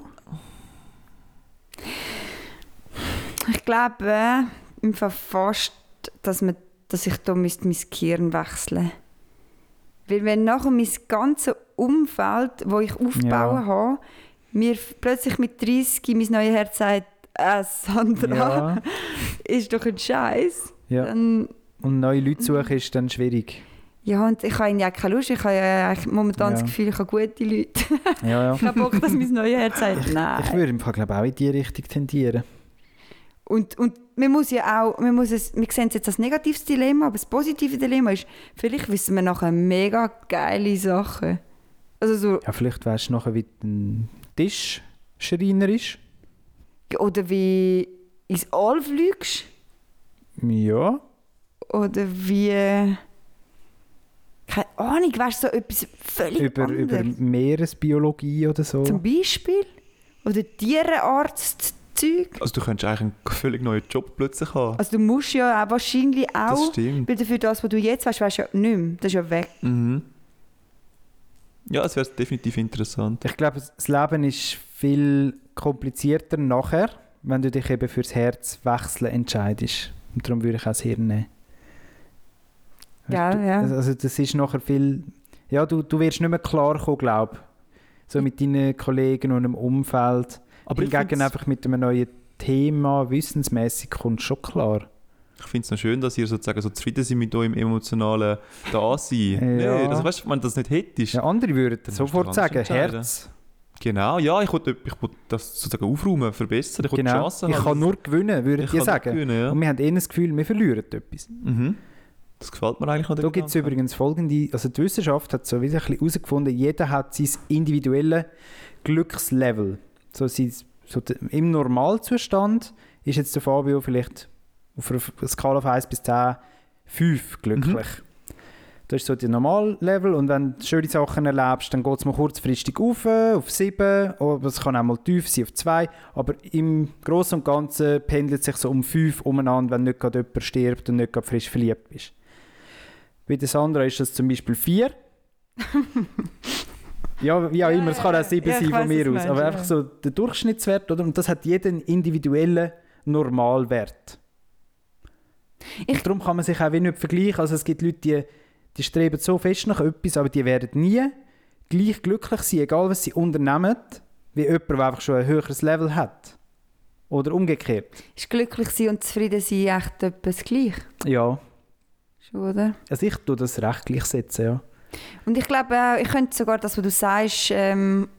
Ich glaube äh, im Fall fast, dass, man, dass ich da müsste mein Gehirn wechseln Weil wenn nachher mein ganzes Umfeld, wo ich aufbauen Ja. habe, mir plötzlich mit 30 mein neues Herz sagt, äh, Sandra, Ja, ist doch ein Scheiß. ja. Dann, Und neue Leute suchen ist dann schwierig. ja, und ich habe ja keine Lust. Ich habe ja momentan Ja. das Gefühl, ich habe gute Leute. Ja, ja. ich habe Bock, dass mein neues Herz sagt, nein. Ich würde im Fall glaube auch in die Richtung tendieren. Und, und man muss ja auch, man muss es, wir sehen es jetzt als negatives Dilemma, aber das positive Dilemma ist, vielleicht wissen wir nachher mega geile Sachen. Also so, Ja, vielleicht wärst du nachher wie ein Tischschreiner ist. oder wie ins All fliegst, Ja. oder wie, keine Ahnung, weißt du, so etwas völlig Über, über anderes. Meeresbiologie oder so. Zum Beispiel. Oder Tierenarzt-Zeug. also du könntest eigentlich einen völlig neuen Job plötzlich haben. Also du musst ja auch wahrscheinlich das auch, stimmt. weil dafür das, was du jetzt weißt, weißt du ja nicht mehr. Das ist ja weg. Mhm. Ja, es wäre definitiv interessant. Ich glaube, das Leben ist viel komplizierter nachher, wenn du dich eben fürs Herz wechseln entscheidest. Und darum würde ich auch das Hirn nehmen. Ja, du, ja. Also das ist nachher viel... Ja, du, du wirst nicht mehr klar kommen, glaube ich. So mit deinen Kollegen und im Umfeld. Aber ich Hingegen finde einfach mit einem neuen Thema, wissensmäßig, kommt schon klar. es noch schön, dass ihr sozusagen so zufrieden seid mit eurem emotionalen Dasein. Ja. Nee, also weißt du, wenn du das nicht hättest. Ja, andere würden Dann musst sofort sagen. Herz. Genau, ja, ich wollte ich das sozusagen aufräumen, verbessern. Ich wollte die Genau. Chance Ich haben, kann nur gewinnen, würden ich nur sagen. gewinnen, ja. Und wir haben eher das Gefühl, wir verlieren etwas. Mhm. Das gefällt mir eigentlich Da gibt es übrigens folgende, also die Wissenschaft hat so ein bisschen herausgefunden, jeder hat sein individuelles Glückslevel. So sein, so Im Normalzustand ist jetzt der Fabio vielleicht auf einer Skala von 1 bis 10 5 glücklich. Das ist so der Normallevel und wenn du schöne Sachen erlebst, dann geht es mal kurzfristig auf, auf 7, aber es kann auch mal tief sein auf 2, aber im Großen und Ganzen pendelt es sich so um 5 umeinander, wenn nicht gerade jemand stirbt und nicht gerade frisch verliebt bist. Bei der Sandra ist das zum Beispiel 4. ja, wie auch immer, es kann auch 7 Ja, ich sein von mir aus. Aber einfach so der Durchschnittswert, oder? Und das hat jeden individuellen Normalwert. Ich- darum kann man sich auch wie nicht vergleichen. Also es gibt Leute, die, die streben so fest nach etwas, aber die werden nie gleich glücklich sein, egal was sie unternehmen, wie jemand, der einfach schon ein höheres Level hat. Oder umgekehrt. Ist glücklich sein und zufrieden sein echt etwas gleich? Ja, Schon, oder? also ich tue das recht gleichsetzen, ja. Und ich glaube, äh, ich könnte sogar das, was du sagst, ähm,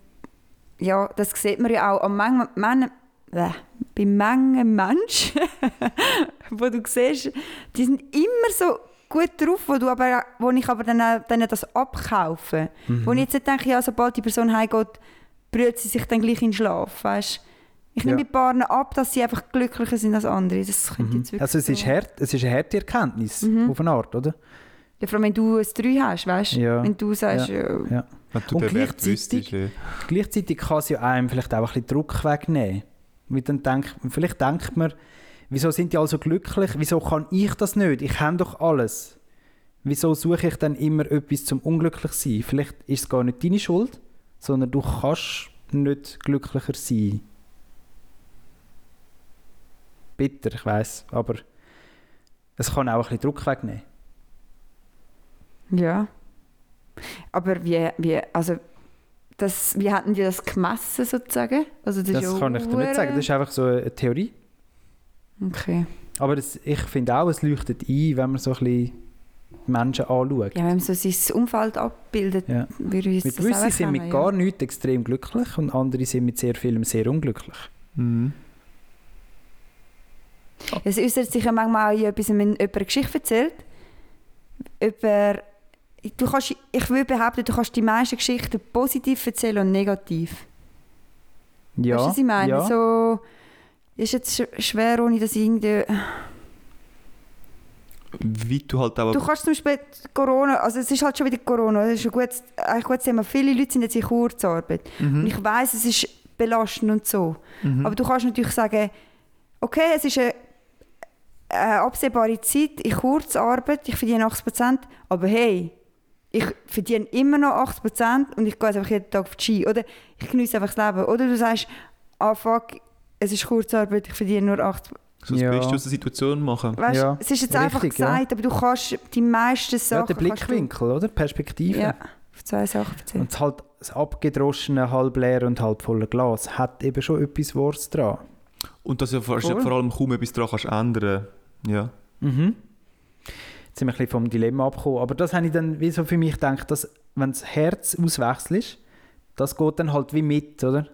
ja, das sieht man ja auch an manchen, manchen, äh, bei manchen Menschen, wo du siehst, die sind immer so gut drauf, wo, du aber, wo ich aber dann, dann das abkaufe. Mhm. Wo ich jetzt nicht denke, ja, sobald die Person heimgeht, brüht sie sich dann gleich in den Schlaf, weißt? Ich nehme Ja. mit Paaren ab, dass sie einfach glücklicher sind als andere. Das könnte Mhm. jetzt wirklich Also es ist, hart, es ist eine harte Erkenntnis, Mhm. auf eine Art, oder? Ja, vor allem, wenn du ein 3 hast, weißt du? Ja. Wenn du sagst, ja. Ja. Wenn du Und gleichzeitig- wüsstest, ja. Gleichzeitig kann es ja einem vielleicht auch ein bisschen Druck wegnehmen. Weil dann denkt, vielleicht denkt man, wieso sind die alle so glücklich? Wieso kann ich das nicht? Ich habe doch alles. Wieso suche ich dann immer etwas zum unglücklich sein? Vielleicht ist es gar nicht deine Schuld, sondern du kannst nicht glücklicher sein. Bitter, ich weiß, aber es kann auch ein bisschen Druck wegnehmen. Ja. Aber wie, wie, also, das, wie hatten die das gemessen sozusagen? Also das Das, kann ich dir nicht sagen, das ist einfach so eine Theorie. Okay. Aber das, ich finde auch, es leuchtet ein, wenn man so ein bisschen die Menschen anschaut. Ja, wenn man so sein Umfeld abbildet, Ja. würde ich Mit das gewisse auch sind mit gar nichts extrem glücklich und andere sind mit sehr vielem sehr unglücklich. Mhm. Es äußert sich ja manchmal auch in etwas, wenn jemand eine Geschichte erzählt. Über, du kannst, ich würde behaupten, du kannst die meisten Geschichten positiv erzählen und negativ. Ja, weißt du, was ich meine? ja. So, ist jetzt sch- schwer, ohne dass ich irgendwie... Wie du halt auch... Du kannst zum Beispiel Corona, also es ist halt schon wieder Corona, das ist ein gutes, ein gutes Thema. Viele Leute sind jetzt in Kurzarbeit. Und mhm. ich weiß, es ist belastend und so. Mhm. Aber du kannst natürlich sagen, okay, es ist eine, eine absehbare Zeit in Kurzarbeit, ich verdiene 80%, aber hey, ich verdiene immer noch 80% und ich gehe jetzt einfach jeden Tag auf die Ski. Oder ich genieße einfach das Leben. Oder du sagst, ah fuck, es ist Kurzarbeit, ich verdiene nur 80%. so das Ja. Beste aus der Situation machen. Weißt, Ja, es ist jetzt einfach richtig, ja. gesagt, aber du kannst die meisten ja, Sachen... der kannst du- Blickwinkel, oder? Perspektive. Ja, auf zwei Sachen erzählen. Und halt das abgedroschene, halb leer und halb volle Glas hat eben schon etwas Wahres dran. Und dass du vor allem kaum etwas daran kannst ändern. Ja. Mhm. Sind wir ein bisschen vom Dilemma abgekommen. Aber das habe ich dann wie so für mich gedacht, dass wenn das Herz auswechselt, das geht dann halt wie mit, oder?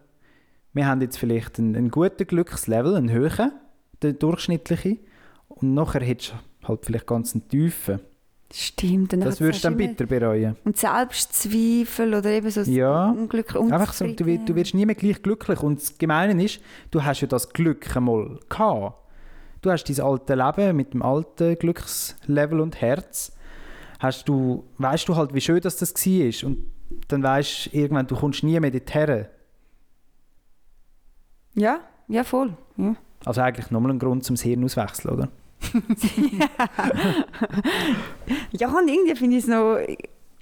Wir haben jetzt vielleicht einen, einen guten Glückslevel, einen hohen, der durchschnittliche. Und nachher hättest du halt vielleicht ganz einen tiefen. Stimmt. Und Das dann würdest du dann bitter bereuen. Und Selbstzweifel oder eben so Ja. Unglück, Einfach so, du, wirst- du wirst nie mehr gleich glücklich. Und das Gemeine ist, du hast ja das Glück einmal gehabt. Du hast dein alte Leben mit dem alten Glückslevel und Herz. Hast du, weißt du halt, wie schön das, das war. Und dann weißt du irgendwann, du kommst nie mehr dorthin. Ja, ja, voll. Ja. Also eigentlich nochmal ein Grund zum Hirn auswechseln, oder? Ja, und irgendwie finde ich es noch,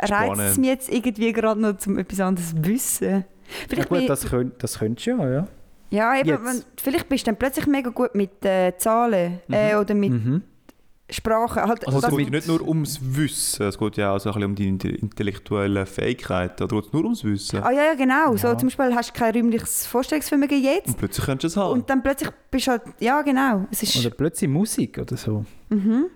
reizt es mich jetzt irgendwie gerade noch, um etwas anderes zu wissen. Ja, gut, das, könnt, das könntest du ja, ja. Ja, eben, wenn, vielleicht bist du dann plötzlich mega gut mit äh, Zahlen äh, oder mit Mhm. Sprache. Halt, Also es geht nicht nur ums Wissen, es geht ja auch so ein bisschen um die inte- intellektuellen Fähigkeiten. Oder geht es nur ums Wissen? Ah ja, ja, genau. So Ja. zum Beispiel hast du kein räumliches Vorstellungsvermögen jetzt Und plötzlich könntest du es haben. und dann plötzlich bist du halt, ja genau. Es ist, Oder plötzlich Musik oder so. mhm.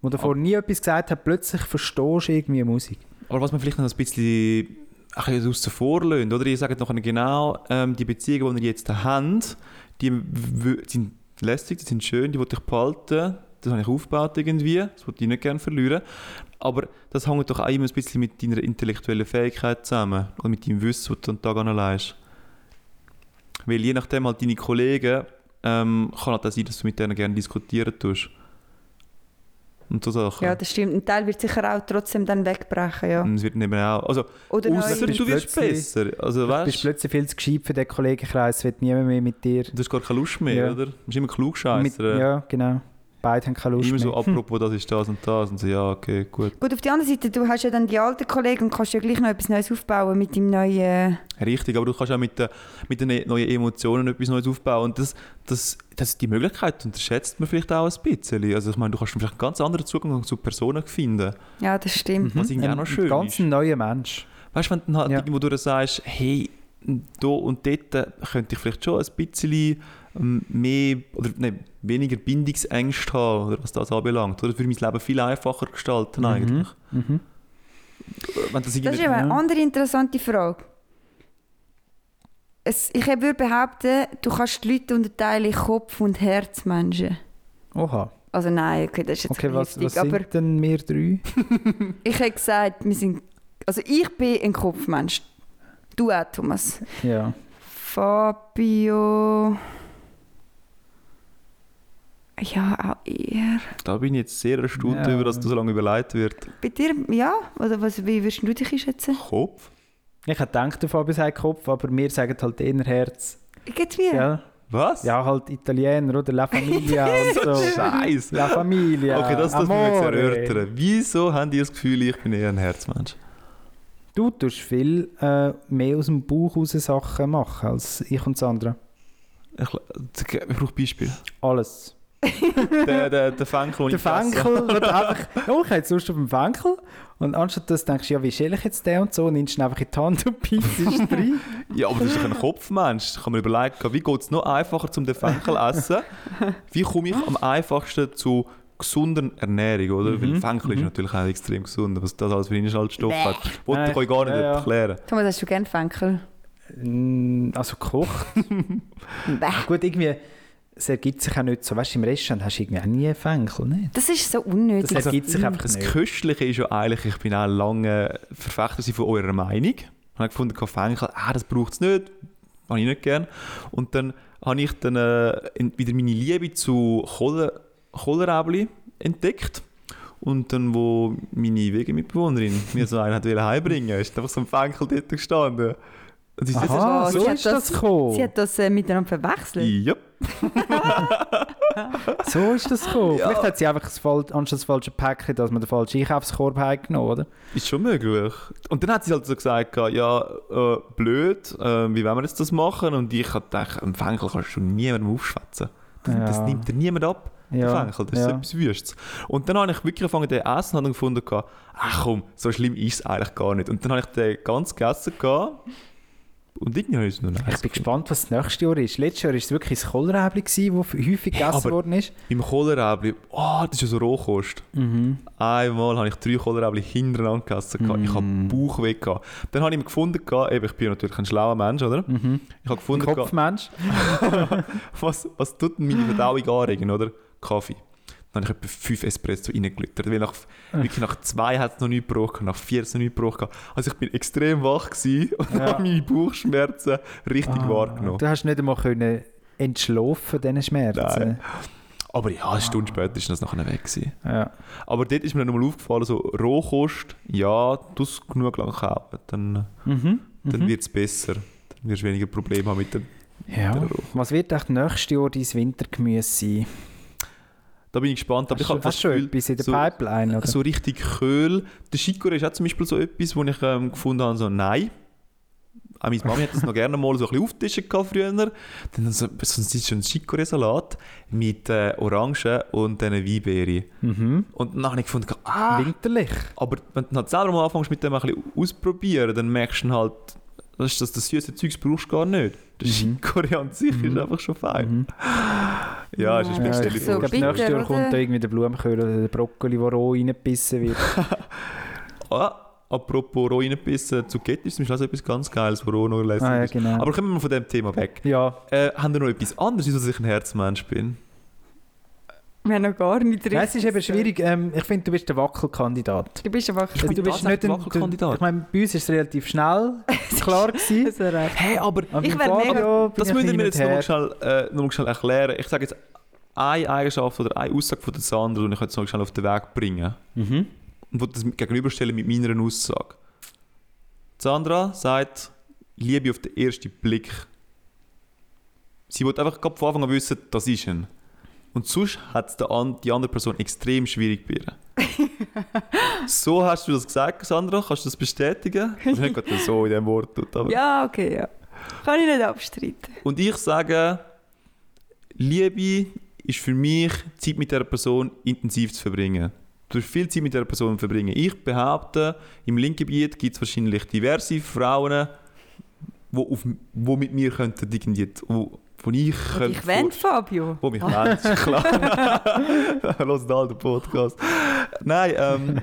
Wo davor nie etwas gesagt hat, plötzlich verstehst du irgendwie Musik. Aber was man vielleicht noch ein bisschen, ein bisschen außen vor lässt, oder? Ihr sagt noch genau, ähm, die Beziehungen, die ihr jetzt habt, die sind lästig, die sind schön, die will ich behalten. Das habe ich aufgebaut irgendwie, das wollte ich nicht gerne verlieren. Aber das hängt doch auch immer ein bisschen mit deiner intellektuellen Fähigkeit zusammen. Oder mit deinem Wissen, das du an Tag anlegst. Weil je nachdem halt deine Kollegen, ähm, kann halt auch sein, dass du mit denen gerne diskutieren tust. Und so Sachen. ja, das stimmt. Ein Teil wird sicher auch trotzdem dann wegbrechen, ja. Es wird nicht mehr auch... Also, Oder bist du wirst besser. Also, Du bist plötzlich viel zu gescheit für den Kollegenkreis, wird niemand mehr mit dir. du hast gar keine Lust mehr, Ja. oder? Du bist immer klug Mit, scheiße. ja, genau. Beide haben keine Lust Immer so, mehr. apropos, das ist das und das. Und so, ja, okay, gut. Gut, auf der anderen Seite, du hast ja dann die alten Kollegen und kannst ja gleich noch etwas Neues aufbauen mit dem neuen... Richtig, aber du kannst auch mit, den- mit den neuen Emotionen etwas Neues aufbauen. Und das, das, das, die Möglichkeit unterschätzt man vielleicht auch ein bisschen. Also ich meine, du kannst vielleicht einen ganz anderen Zugang zu Personen finden. Ja, das stimmt. Was irgendwie auch Ein noch schön ganz ist. neuer Mensch. Weißt du, wenn du dann halt Ja. irgendwo durch sagst, hey, da und dort äh, könnte ich vielleicht schon ein bisschen mehr oder nein, weniger Bindungsängste haben, oder was das anbelangt. Oder für mein Leben viel einfacher gestalten eigentlich. Mhm. Wenn das Das ist eine andere interessante Frage. Es, ich würde behaupten, du kannst die Leute unterteilen in Kopf- und Herzmenschen. Oha. Also nein, okay, das ist jetzt Okay, was, was. Aber sind denn wir drei? ich hätte gesagt, wir sind... Also ich bin ein Kopfmensch. Du auch, Thomas. Ja. Fabio... Ja, auch eher. Da bin ich jetzt sehr erstaunt Ja. über, dass das so lange überlegt wird. Bei dir, ja? Oder was, wie würdest du dich einschätzen? Kopf? Ich hätte gedacht, der Fabi sagt Kopf, aber wir sagen halt eher Herz. Geht's mir? Ja, Was? ja halt Italiener oder La Familia und so. Scheiße. La Familia. Okay, das das müssen wir jetzt erörtern. Wieso habt ihr das Gefühl, ich bin eher ein Herzmensch? Du tust viel äh, mehr aus dem Bauch raus Sachen machen als ich und Sandra. Ich, ich brauche Beispiel. Alles. Der, der, der Fenkel, Der. Fenkel wird einfach, oh, ich habe jetzt Lust auf den Fenkel. Und anstatt dass du denkst, ja, wie schäle ich jetzt den und so, nimmst du ihn einfach in die Hand und es rein. Ja, aber das ist doch ein Kopfmensch. Ich kann mir überlegen, wie geht es noch einfacher zum den Fenkel essen? Wie komme ich am einfachsten zu gesunder Ernährung, oder? Weil Fenkel ist natürlich auch extrem gesund, was das alles für Inhaltsstoffe hat. Wollte ich euch gar nicht Ja, ja. erklären. Thomas, hast du gerne Fenkel? Also gekocht. Gut, irgendwie, es ergibt sich auch nicht so. Weißt du, im Restaurant hast du irgendwie auch nie Fenkel, nicht? Das ist so unnötig. Das ergibt sich einfach Das nicht. Köstliche ist ja eigentlich, ich bin auch lange Verfechter von eurer Meinung. Ich habe gefunden, Fenkel, ah, das braucht es nicht. Habe ich nicht gern. Und dann habe ich dann äh, wieder meine Liebe zu Kohlrabi entdeckt. Und dann, wo meine Wegemitbewohnerin mir so einen hat heimbringen, ist einfach so ein Fenkel dort gestanden. Ich Aha, Oh, so sie hat ist das das- gekommen. Sie hat das äh, miteinander verwechselt. Ja. So ist das gekommen. Vielleicht hat sie einfach das, Fal- anstatt das falsche Päckchen, dass man den falschen Einkaufskorb genommen, oder? Ist schon möglich. Und dann hat sie halt so gesagt, ja, äh, blöd, äh, wie wollen wir jetzt das machen? Und ich habe gedacht, ein Fenkel kannst du niemandem aufschwätzen. Das, Ja. das nimmt dir niemand ab. Der Ja, Fenkel, das ist ja. etwas Wüstes. Und dann habe ich wirklich angefangen zu essen und gefunden, ach komm, so schlimm ist es eigentlich gar nicht. Und dann habe ich den ganz gegessen gehabt und irgendwie habe ich es noch Ich bin gespannt, was das nächste Jahr ist. Letztes Jahr war es wirklich das Kohlrabi, das häufig gegessen aber- worden ist. Im Kohlrabi, oh, das ist ja so Rohkost. Mhm. Einmal habe ich drei Kohlrabi hintereinander gegessen. gehabt. Ich habe Mm. Bauch weg. Dann habe ich mir gefunden, eben, ich bin natürlich ein schlauer Mensch, oder? Mhm. Ich habe gefunden, Kopfmensch. was, was tut denn meine Verdauung anregen, oder? Kaffee. Dann habe ich etwa fünf Espresso reingelüttert, weil nach, wirklich nach zwei hat es noch nichts gebraucht, nach vier hat es noch nichts gebraucht. Also ich bin extrem wach gewesen und Ja. habe meine Bauchschmerzen richtig Ah, wahrgenommen. Du hast nicht einmal können entschlafen, diesen Schmerzen. Nein. Aber ja, eine Stunde später ist das nachher weg gewesen. Ja. Aber dort ist mir nochmal aufgefallen, so Rohkost, ja, du es genug lang kaufen, dann, Mhm. dann Mhm. wird es besser. Dann wirst du weniger Probleme haben mit dem ja. mit Was wird echt nächstes Jahr dein Wintergemüse sein? Da bin ich gespannt. Aber Hast ich habe das schon Gefühl, etwas in der so- Pipeline? Oder? so richtig Köhl. Der Chicorée ist auch zum Beispiel so etwas, wo ich ähm, gefunden habe, so nein. Auch meine Mami hat das noch gerne mal so ein bisschen auftischen früher. Dann so, so ein Chicorée-Salat mit äh, Orangen und dann Weinbeere. Mhm. Und dann habe ich gefunden, ah, Winterlich. aber wenn du halt selber mal anfängst mit dem ein bisschen ausprobieren, dann merkst du halt, das, ist das, das süße Zeugs brauchst du gar nicht. Der Mhm. Chicorée an sich ist einfach schon fein. Ja, ist eine Ja, spezielle ist so ich glaube, nächstes bitter, Jahr kommt da irgendwie der Blumenkohl oder der Brokkoli, der roh reingebissen wird. Ah, apropos roh reingebissen, Zucchetti ist zum Beispiel auch so etwas ganz Geiles, wo roh noch lässig ah, ja, ist. genau. Aber kommen wir mal von dem Thema weg. ja, Äh, haben wir noch etwas anderes, wieso ich ein Herzmensch bin? Wir haben noch gar nicht Nein, es ist eben schwierig. Ähm, ich finde, du bist der Wackelkandidat. Du bist einfach bin du bist nicht ein Wackelkandidat. Ich meine, bei uns ist es relativ schnell klar gewesen. Hey, aber Ich wär mega- das ich müssen wir jetzt noch schnell, äh, noch schnell erklären. Ich sage jetzt eine Eigenschaft oder eine Aussage von der Sandra und ich jetzt noch mal schnell auf den Weg bringen. Mhm. Und will das gegenüberstellen mit meiner Aussage. Sandra sagt, Liebe auf den ersten Blick. Sie will einfach von Anfang an wissen, das ist ein. Und sonst hat es an- die andere Person extrem schwierig bei ihr. so hast du das gesagt, Sandra? Kannst du das bestätigen? Also nicht gerade so in dem Wort. tut, Aber Ja, okay, ja. Kann ich nicht abstreiten. Und ich sage, Liebe ist für mich, Zeit mit der Person intensiv zu verbringen. Du hast viel Zeit mit der Person verbringen. Ich behaupte, im Linkgebiet gibt es wahrscheinlich diverse Frauen, die auf, wo mit mir könnten irgendwie, wo, wo ich könnte Ich wende, Fabio. wo mich wollen, ist klar. Los da den Podcast. Nein, ähm,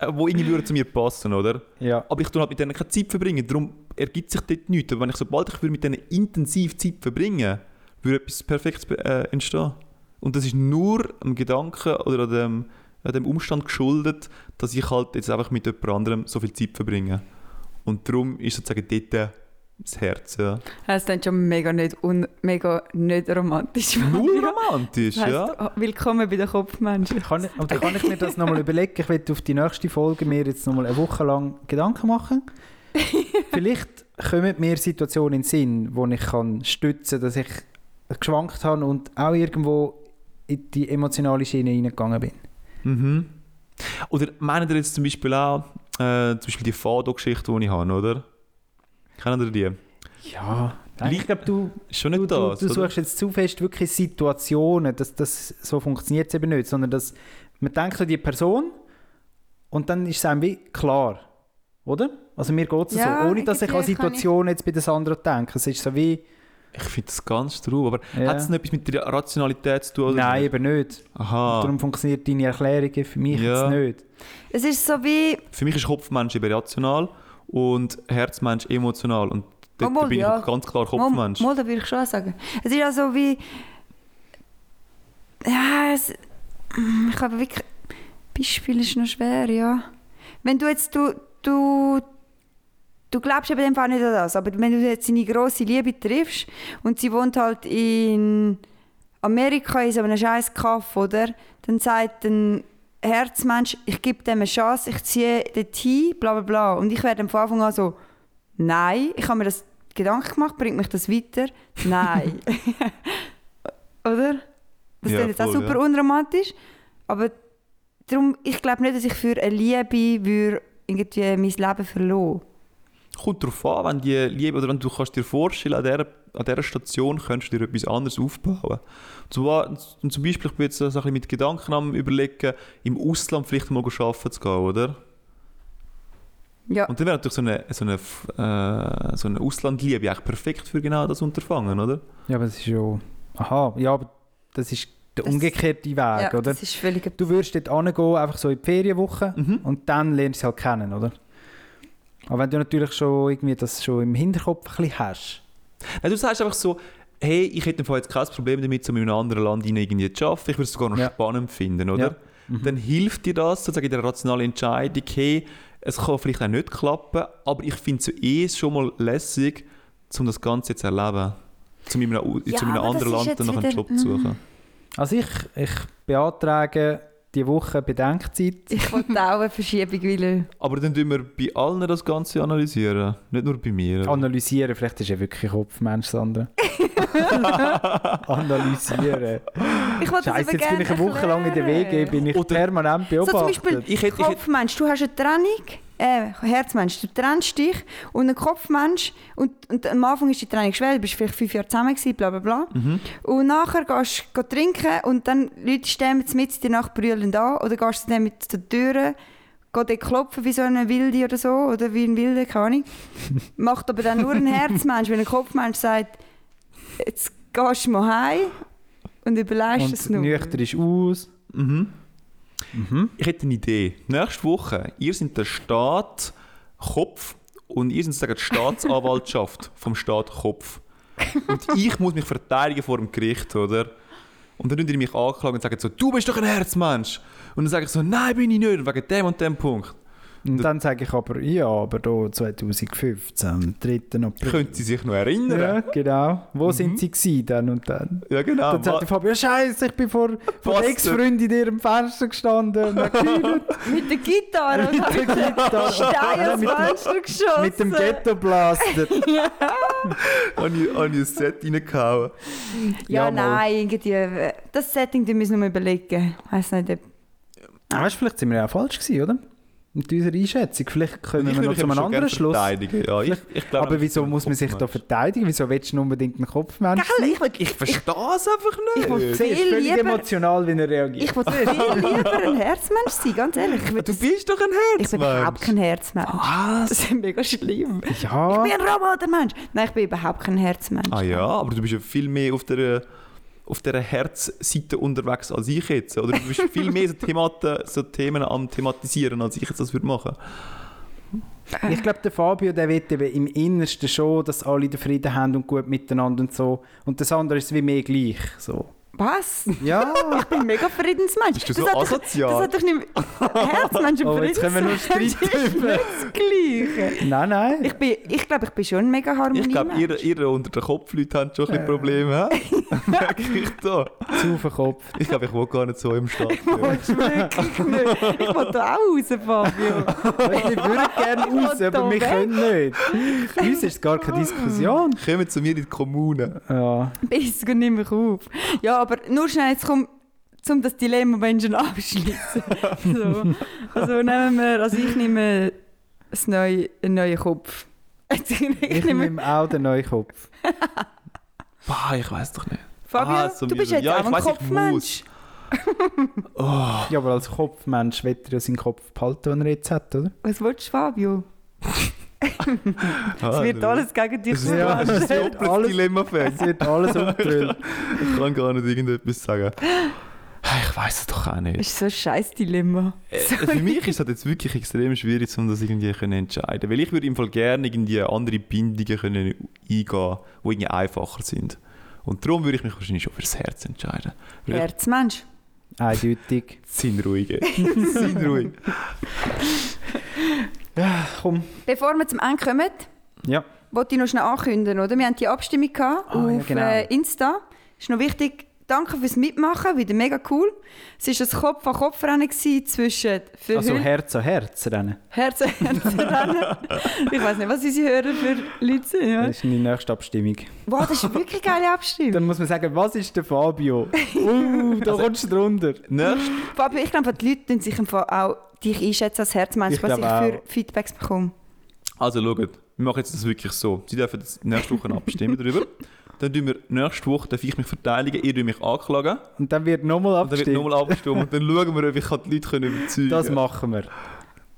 äh, wo irgendwie würden zu mir passen, oder? Ja. Aber ich tue halt mit denen keine Zeit verbringen, darum ergibt sich dort nichts. Aber wenn ich, sobald ich würde mit denen intensiv Zeit verbringen würde, etwas Perfektes äh, entstehen. Und das ist nur am Gedanken oder an dem, an dem Umstand geschuldet, dass ich halt jetzt einfach mit jemand anderem so viel Zeit verbringe. Und darum ist sozusagen dort das Herz. Ja. Das ist dann schon mega nicht, un, mega nicht romantisch. Null romantisch, Heisst, ja. Willkommen bei den Kopfmenschen. Kann ich, oder kann ich mir das nochmal überlegen? Ich werde auf die nächste Folge mir jetzt nochmal eine Woche lang Gedanken machen. Vielleicht kommen mir Situationen in den Sinn, wo ich kann stützen kann, dass ich geschwankt habe und auch irgendwo in die emotionale Schiene reingegangen bin. Mhm. Oder meinen ihr jetzt zum Beispiel auch äh, zum Beispiel die Fado-Geschichte, die ich habe, oder? Kennen die? Ja, Li- ich glaube, du, schon du, nicht du, das, du suchst jetzt zu fest wirklich Situationen, dass das so funktioniert es eben nicht, sondern dass man denkt an die Person und dann ist es einem wie klar, oder? Also mir geht es Ja, so, ohne dass ich an irgendwie Situationen jetzt bei den anderen denke. Es ist so wie, Ich finde das ganz trauer. Aber Ja. hat es noch etwas mit der Rationalität zu tun? Oder nein, nicht? eben nicht. Aha. Darum funktioniert deine Erklärung für mich Ja. jetzt nicht. Es ist so wie, Für mich ist Kopfmensch eben rational und Herzmensch emotional. Und dort Obwohl, bin ja. ich ganz klar mal, Kopfmensch. mal, da würde ich schon sagen. Es ist ja so wie, ja, es, ich habe wirklich, Beispiel ist noch schwer, ja. Wenn du jetzt, du, du, du glaubst eben dem Fall nicht an das, aber wenn du jetzt deine grosse Liebe triffst und sie wohnt halt in Amerika in so einem scheiß Kaff, oder? Dann sagt ein Herzmensch, ich gebe dem eine Chance, ich ziehe dorthin, bla bla bla. Und ich werde von Anfang an so, nein, ich habe mir das Gedanken gemacht, bringt mich das weiter? Nein. oder? Das Ja, ist jetzt auch voll, super ja. unromantisch, aber darum, ich glaube nicht, dass ich für eine Liebe würde irgendwie mein Leben verloren Kommt darauf an, wenn die Liebe, oder wenn du kannst dir vorstellen, an dieser, an dieser Station könntest du dir etwas anderes aufbauen. Zum, und zum Beispiel, ich bin jetzt so ein bisschen mit Gedanken am überlegen, im Ausland vielleicht mal arbeiten zu gehen, oder? Ja, Und dann wäre natürlich so eine, so eine, äh, so eine Auslandliebe eigentlich perfekt für genau das Unterfangen, oder? Ja, aber das ist ja... Aha, ja, aber das ist der Das- umgekehrte Weg, ja oder? das ist völlig... Du würdest dort hingehen, einfach so in die Ferienwoche Mhm. und dann lernst du sie halt kennen, oder? Aber wenn du natürlich schon irgendwie das schon im Hinterkopf ein bisschen hast. Nein, du sagst einfach so, hey, ich hätte jetzt kein Problem damit, so in einem anderen Land irgendwie zu arbeiten. Ich würde es sogar noch Ja. spannend finden, oder? Ja. Mhm. Dann hilft dir das, sozusagen in der rationalen Entscheidung, hey, es kann vielleicht auch nicht klappen, aber ich finde es eh schon mal lässig, um das Ganze jetzt zu erleben. Um in einem, Ja, zu einem anderen Land dann noch einen wieder- Job zu suchen. Also ich, ich beantrage die Woche Bedenkzeit. Ich wollte auch eine Verschiebung will. Aber dann tun wir bei allen das Ganze analysieren, nicht nur bei mir. oder? Analysieren, vielleicht ist er wirklich Kopfmensch, Sandra. Analysieren. Ich Scheiße, jetzt bin ich eine Woche lang in der WG, bin ich Oder- permanent So beobachtet. zum Beispiel Ich hätte- ich hätte- Kopfmensch, du hast eine Trennung, äh, Herzmensch, du trennst dich und ein Kopfmensch und, und am Anfang ist die Trennung schwer, du bist vielleicht fünf Jahre zusammen gewesen, bla bla bla. Mhm. Und nachher gehst du trinken und dann Leute stehen mit dir nach brüllend an oder gehst du dann mit zur Tür, geh dort klopfen wie so eine Wilde oder so oder wie ein Wilde, keine Ahnung. Macht aber dann nur ein Herzmensch, wenn ein Kopfmensch sagt, jetzt gehst du mal heim und überlegst es und nur. nüchtern ist aus. Mhm. Mhm. Ich hätte eine Idee. Nächste Woche, ihr seid der Staat Kopf und ihr seid sozusagen die Staatsanwaltschaft vom Staat Kopf. Und ich muss mich verteidigen vor dem Gericht, oder? Und dann die mich anklagen und sagen so, du bist doch ein Herzmensch. Und dann sage ich so, nein, bin ich nicht, wegen dem und dem Punkt. Und dann sage ich aber, ja, aber da 2015, am 3. April. Können Sie sich noch erinnern? Ja, genau. Wo sind sie gewesen, dann und dann? Ja, genau. Dann sagt der Fabio, Scheiße, ich bin vor, vor Ex-Freundin in ihrem Fenster gestanden und. Mit der Gitarre und Mit der Gitarre. Stein ans mit, dem, Fenster geschossen. mit dem Ghetto-Blaster. habe ich, habe ich ein Set reingehauen. Ja, Ja, nein, irgendwie. äh, Das Setting das müssen wir noch mal überlegen. Ich weiß nicht, ob. Ah, weißt, du, vielleicht sind wir ja auch falsch gewesen, oder? Mit unserer Einschätzung. Vielleicht kommen Ich wir würde noch zu einem anderen Schluss. verteidigen. Ja, ich, ich glaube, Aber wieso muss man sich da verteidigen? Wieso willst du unbedingt einen Kopfmensch sein? Ich, ich verstehe es einfach nicht. Ich will siehst viel völlig lieber. emotional, wie er reagiert. Ich will viel lieber ein Herzmensch sein, ganz ehrlich. Ich, will du das- bist doch ein ich bin Herzmensch. überhaupt kein Herzmensch. Was? Das ist mega schlimm. ja, Ich bin ein Robotermensch. Nein, ich bin überhaupt kein Herzmensch. Ah ja, aber du bist ja viel mehr auf der, auf der Herzseite unterwegs als ich jetzt. Oder du bist viel mehr so, Thematen, so Themen am Thematisieren, als ich jetzt das würde machen. ich glaube, der Fabio, der will eben im Innersten schon, dass alle den Frieden haben und gut miteinander und so. Und das andere ist wie mehr gleich. So. Was? Ja. Ich bin mega Friedensmensch. Bist du so das hat doch- asozial? Das hat doch nicht... Herzmensch und Oh, jetzt können wir nur Friedensmensch streiten ist nicht das Gleiche. nein, nein. Ich, bin, ich glaube, ich bin schon ein mega harmonie Ich glaube, ihr, ihr unter den Kopfleuten habt schon ein bisschen Probleme. hä? Merke ich da. zu Kopf. Ich glaube, ich will gar nicht so im Stadion. Willst du wirklich nicht? Ich will da auch raus, Fabio. Wir würden gerne raus, will aber wir können nicht. Für uns ist es gar keine Diskussion. Kommen zu mir in die Kommune. Ja. Bis geht nicht mehr auf. Ja, aber nur schnell, jetzt kommt um das Dilemma Menschen abschließen. so. Also nehmen wir, also ich nehme das neue, einen neuen Kopf. ich Ich nehme nehme auch den neuen Kopf. Bah, ich weiß doch nicht. Fabio, Ah, so du bist jetzt Ja, auch ich ein weiss, Kopfmensch. Ja, aber als Kopfmensch wird er ja seinen Kopf behalten, den er jetzt hat, oder? Was willst du, Fabio? Ah, Es wird alles gegen dich Das Ja, es das ist wird ein alles- Dilemma-Fan. Es wird alles umgedrillt. Ich kann gar nicht irgendetwas sagen. Ich weiß es doch auch Das nicht. ist so ein scheiß Dilemma. Äh, für mich ist es jetzt wirklich extrem schwierig, um das irgendwie zu entscheiden. Weil ich würde im Fall gerne irgendwie andere Bindungen können eingehen, die irgendwie einfacher sind. Und darum würde ich mich wahrscheinlich schon fürs Herz entscheiden. Weil ich Herzmensch. Eindeutig. Sinnruhige. Sinnruhig. Komm. Bevor wir zum Ende kommen, Ja. wollte ich noch schnell ankündigen, oder? Wir haben die Abstimmung gehabt Ah, ja, auf genau. äh, Insta. Ist noch wichtig. Danke fürs Mitmachen, wieder mega cool. Es war ein Kopf-an-Kopf-Rennen gewesen zwischen für Also Hül- Herz an Herz rennen. Herz an Herz-Rennen. ich weiß nicht, was unsere Hörer für Leute sind. Ja? Das ist die nächste Abstimmung. Wow, das ist eine wirklich geile Abstimmung. Dann muss man sagen, was ist der Fabio? Uh, da kommst du drunter. Nächst, Fabio, ich glaube, die Leute sich im Fall auch dich einschätzen als Herzmensch, Ich was ich für. Feedbacks bekomme. also schaut, wir machen jetzt das wirklich so. Sie dürfen jetzt nächste Woche abstimmen darüber. Dann tun wir nächste Woche darf ich mich verteidigen, ihr dürft mich anklagen. Und dann wird nochmal Und dann wird abgestimmt. nochmal abgestimmt. Und dann schauen wir, ob ich die Leute können überzeugen Das kann. machen wir.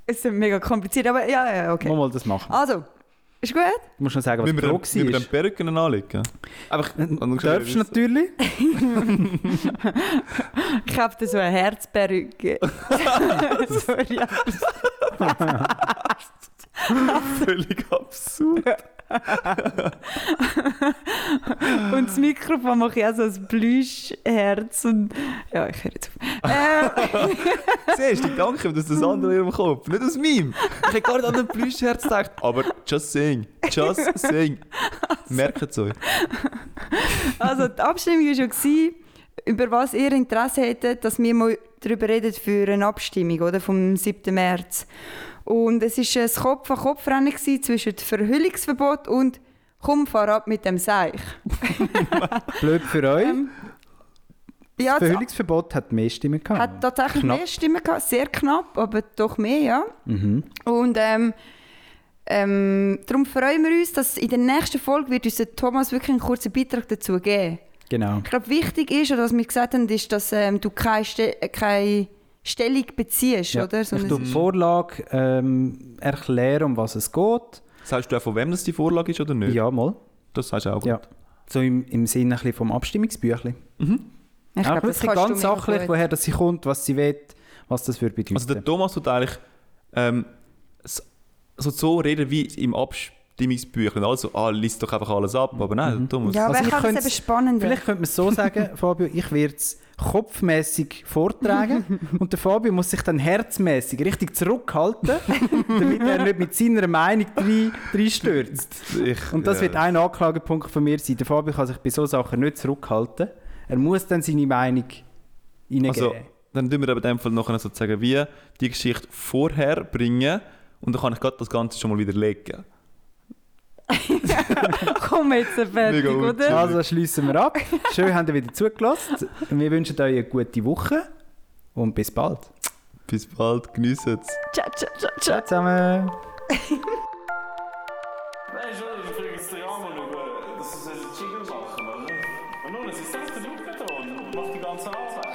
Es ist mega kompliziert, aber ja, ja, okay. Mal, das machen wir. Also, ist gut? Du musst noch sagen, was die wir, Frage müssen wir dann war. Perücken anlegen? Einfach, Du darfst natürlich. Ich habe da so eine Herzperücke. Sorry. Völlig absurd. Und das Mikrofon mache ich auch so ein Plüschherz. Und ja, ich höre jetzt auf. Äh, Siehst du, danke, dass das andere in ihrem Kopf, nicht aus meinem. Ich hätte gar nicht an den Plüschherz gedacht. Aber just saying, just saying. Merkt es euch. also, die Abstimmung war schon, gewesen, über was ihr Interesse hättet, dass wir mal darüber reden für eine Abstimmung oder, vom 7. März. Und es war ein Kopf-an-Kopf-Rennen gewesen zwischen dem Verhüllungsverbot und «Komm, fahr ab mit dem Seich». Blöd für euch. Ähm, ja, Das Verhüllungsverbot hat mehr Stimmen gehabt. hat tatsächlich Knapp. mehr Stimmen gehabt, sehr knapp, aber doch mehr, ja. Mhm. Und ähm, ähm, darum freuen wir uns, dass in der nächsten Folge wird uns Thomas wirklich einen kurzen Beitrag dazu geben. Genau. Ich glaube, wichtig ist, oder was wir gesagt haben, ist, dass ähm, du keine, Ste keine Stellung beziehst, Ja. oder? Ich tue die Vorlage ähm, erklären, um was es geht. Sagst du auch, von wem das die Vorlage ist oder nicht? Ja, mal. Das sagst du auch gut. Ja. So im, im Sinne ein bisschen vom Abstimmungsbüchlein. ich Auch glaube, das ganz sachlich, woher das sie kommt, was sie will, was das für bedeuten. Also der Thomas tut eigentlich ähm, so, so reden wie im Abstimmungsbüchlein. Also, ah, liest doch einfach alles ab. Aber nein, der Thomas. Ja, aber Also ich kann es eben spannender. Vielleicht könnte man es so sagen, Fabio, ich werde es kopfmäßig vortragen und der Fabio muss sich dann herzmäßig richtig zurückhalten, damit er nicht mit seiner Meinung rein- reinstürzt. Und das äh, wird ein Anklagepunkt von mir sein. Der Fabio kann sich bei solchen Sachen nicht zurückhalten. Er muss dann seine Meinung reingeben. Also, dann tun wir aber in dem Fall nachher sozusagen wie die Geschichte vorher bringen und dann kann ich gerade das Ganze schon mal widerlegen. Komm jetzt fertig, Mega oder? Also schließen wir ab. Schön, habt ihr wieder zugelassen. Wir wünschen euch eine gute Woche und bis bald. Bis bald, geniessen es. Ciao, ciao, ciao, ciao. Ciao zusammen. Weißt du, ich frage jetzt den Jan mal, ob dass sie einen Jingle machen, oder? Und nun, es ist selbst der Lukaton und macht die ganze Arbeit.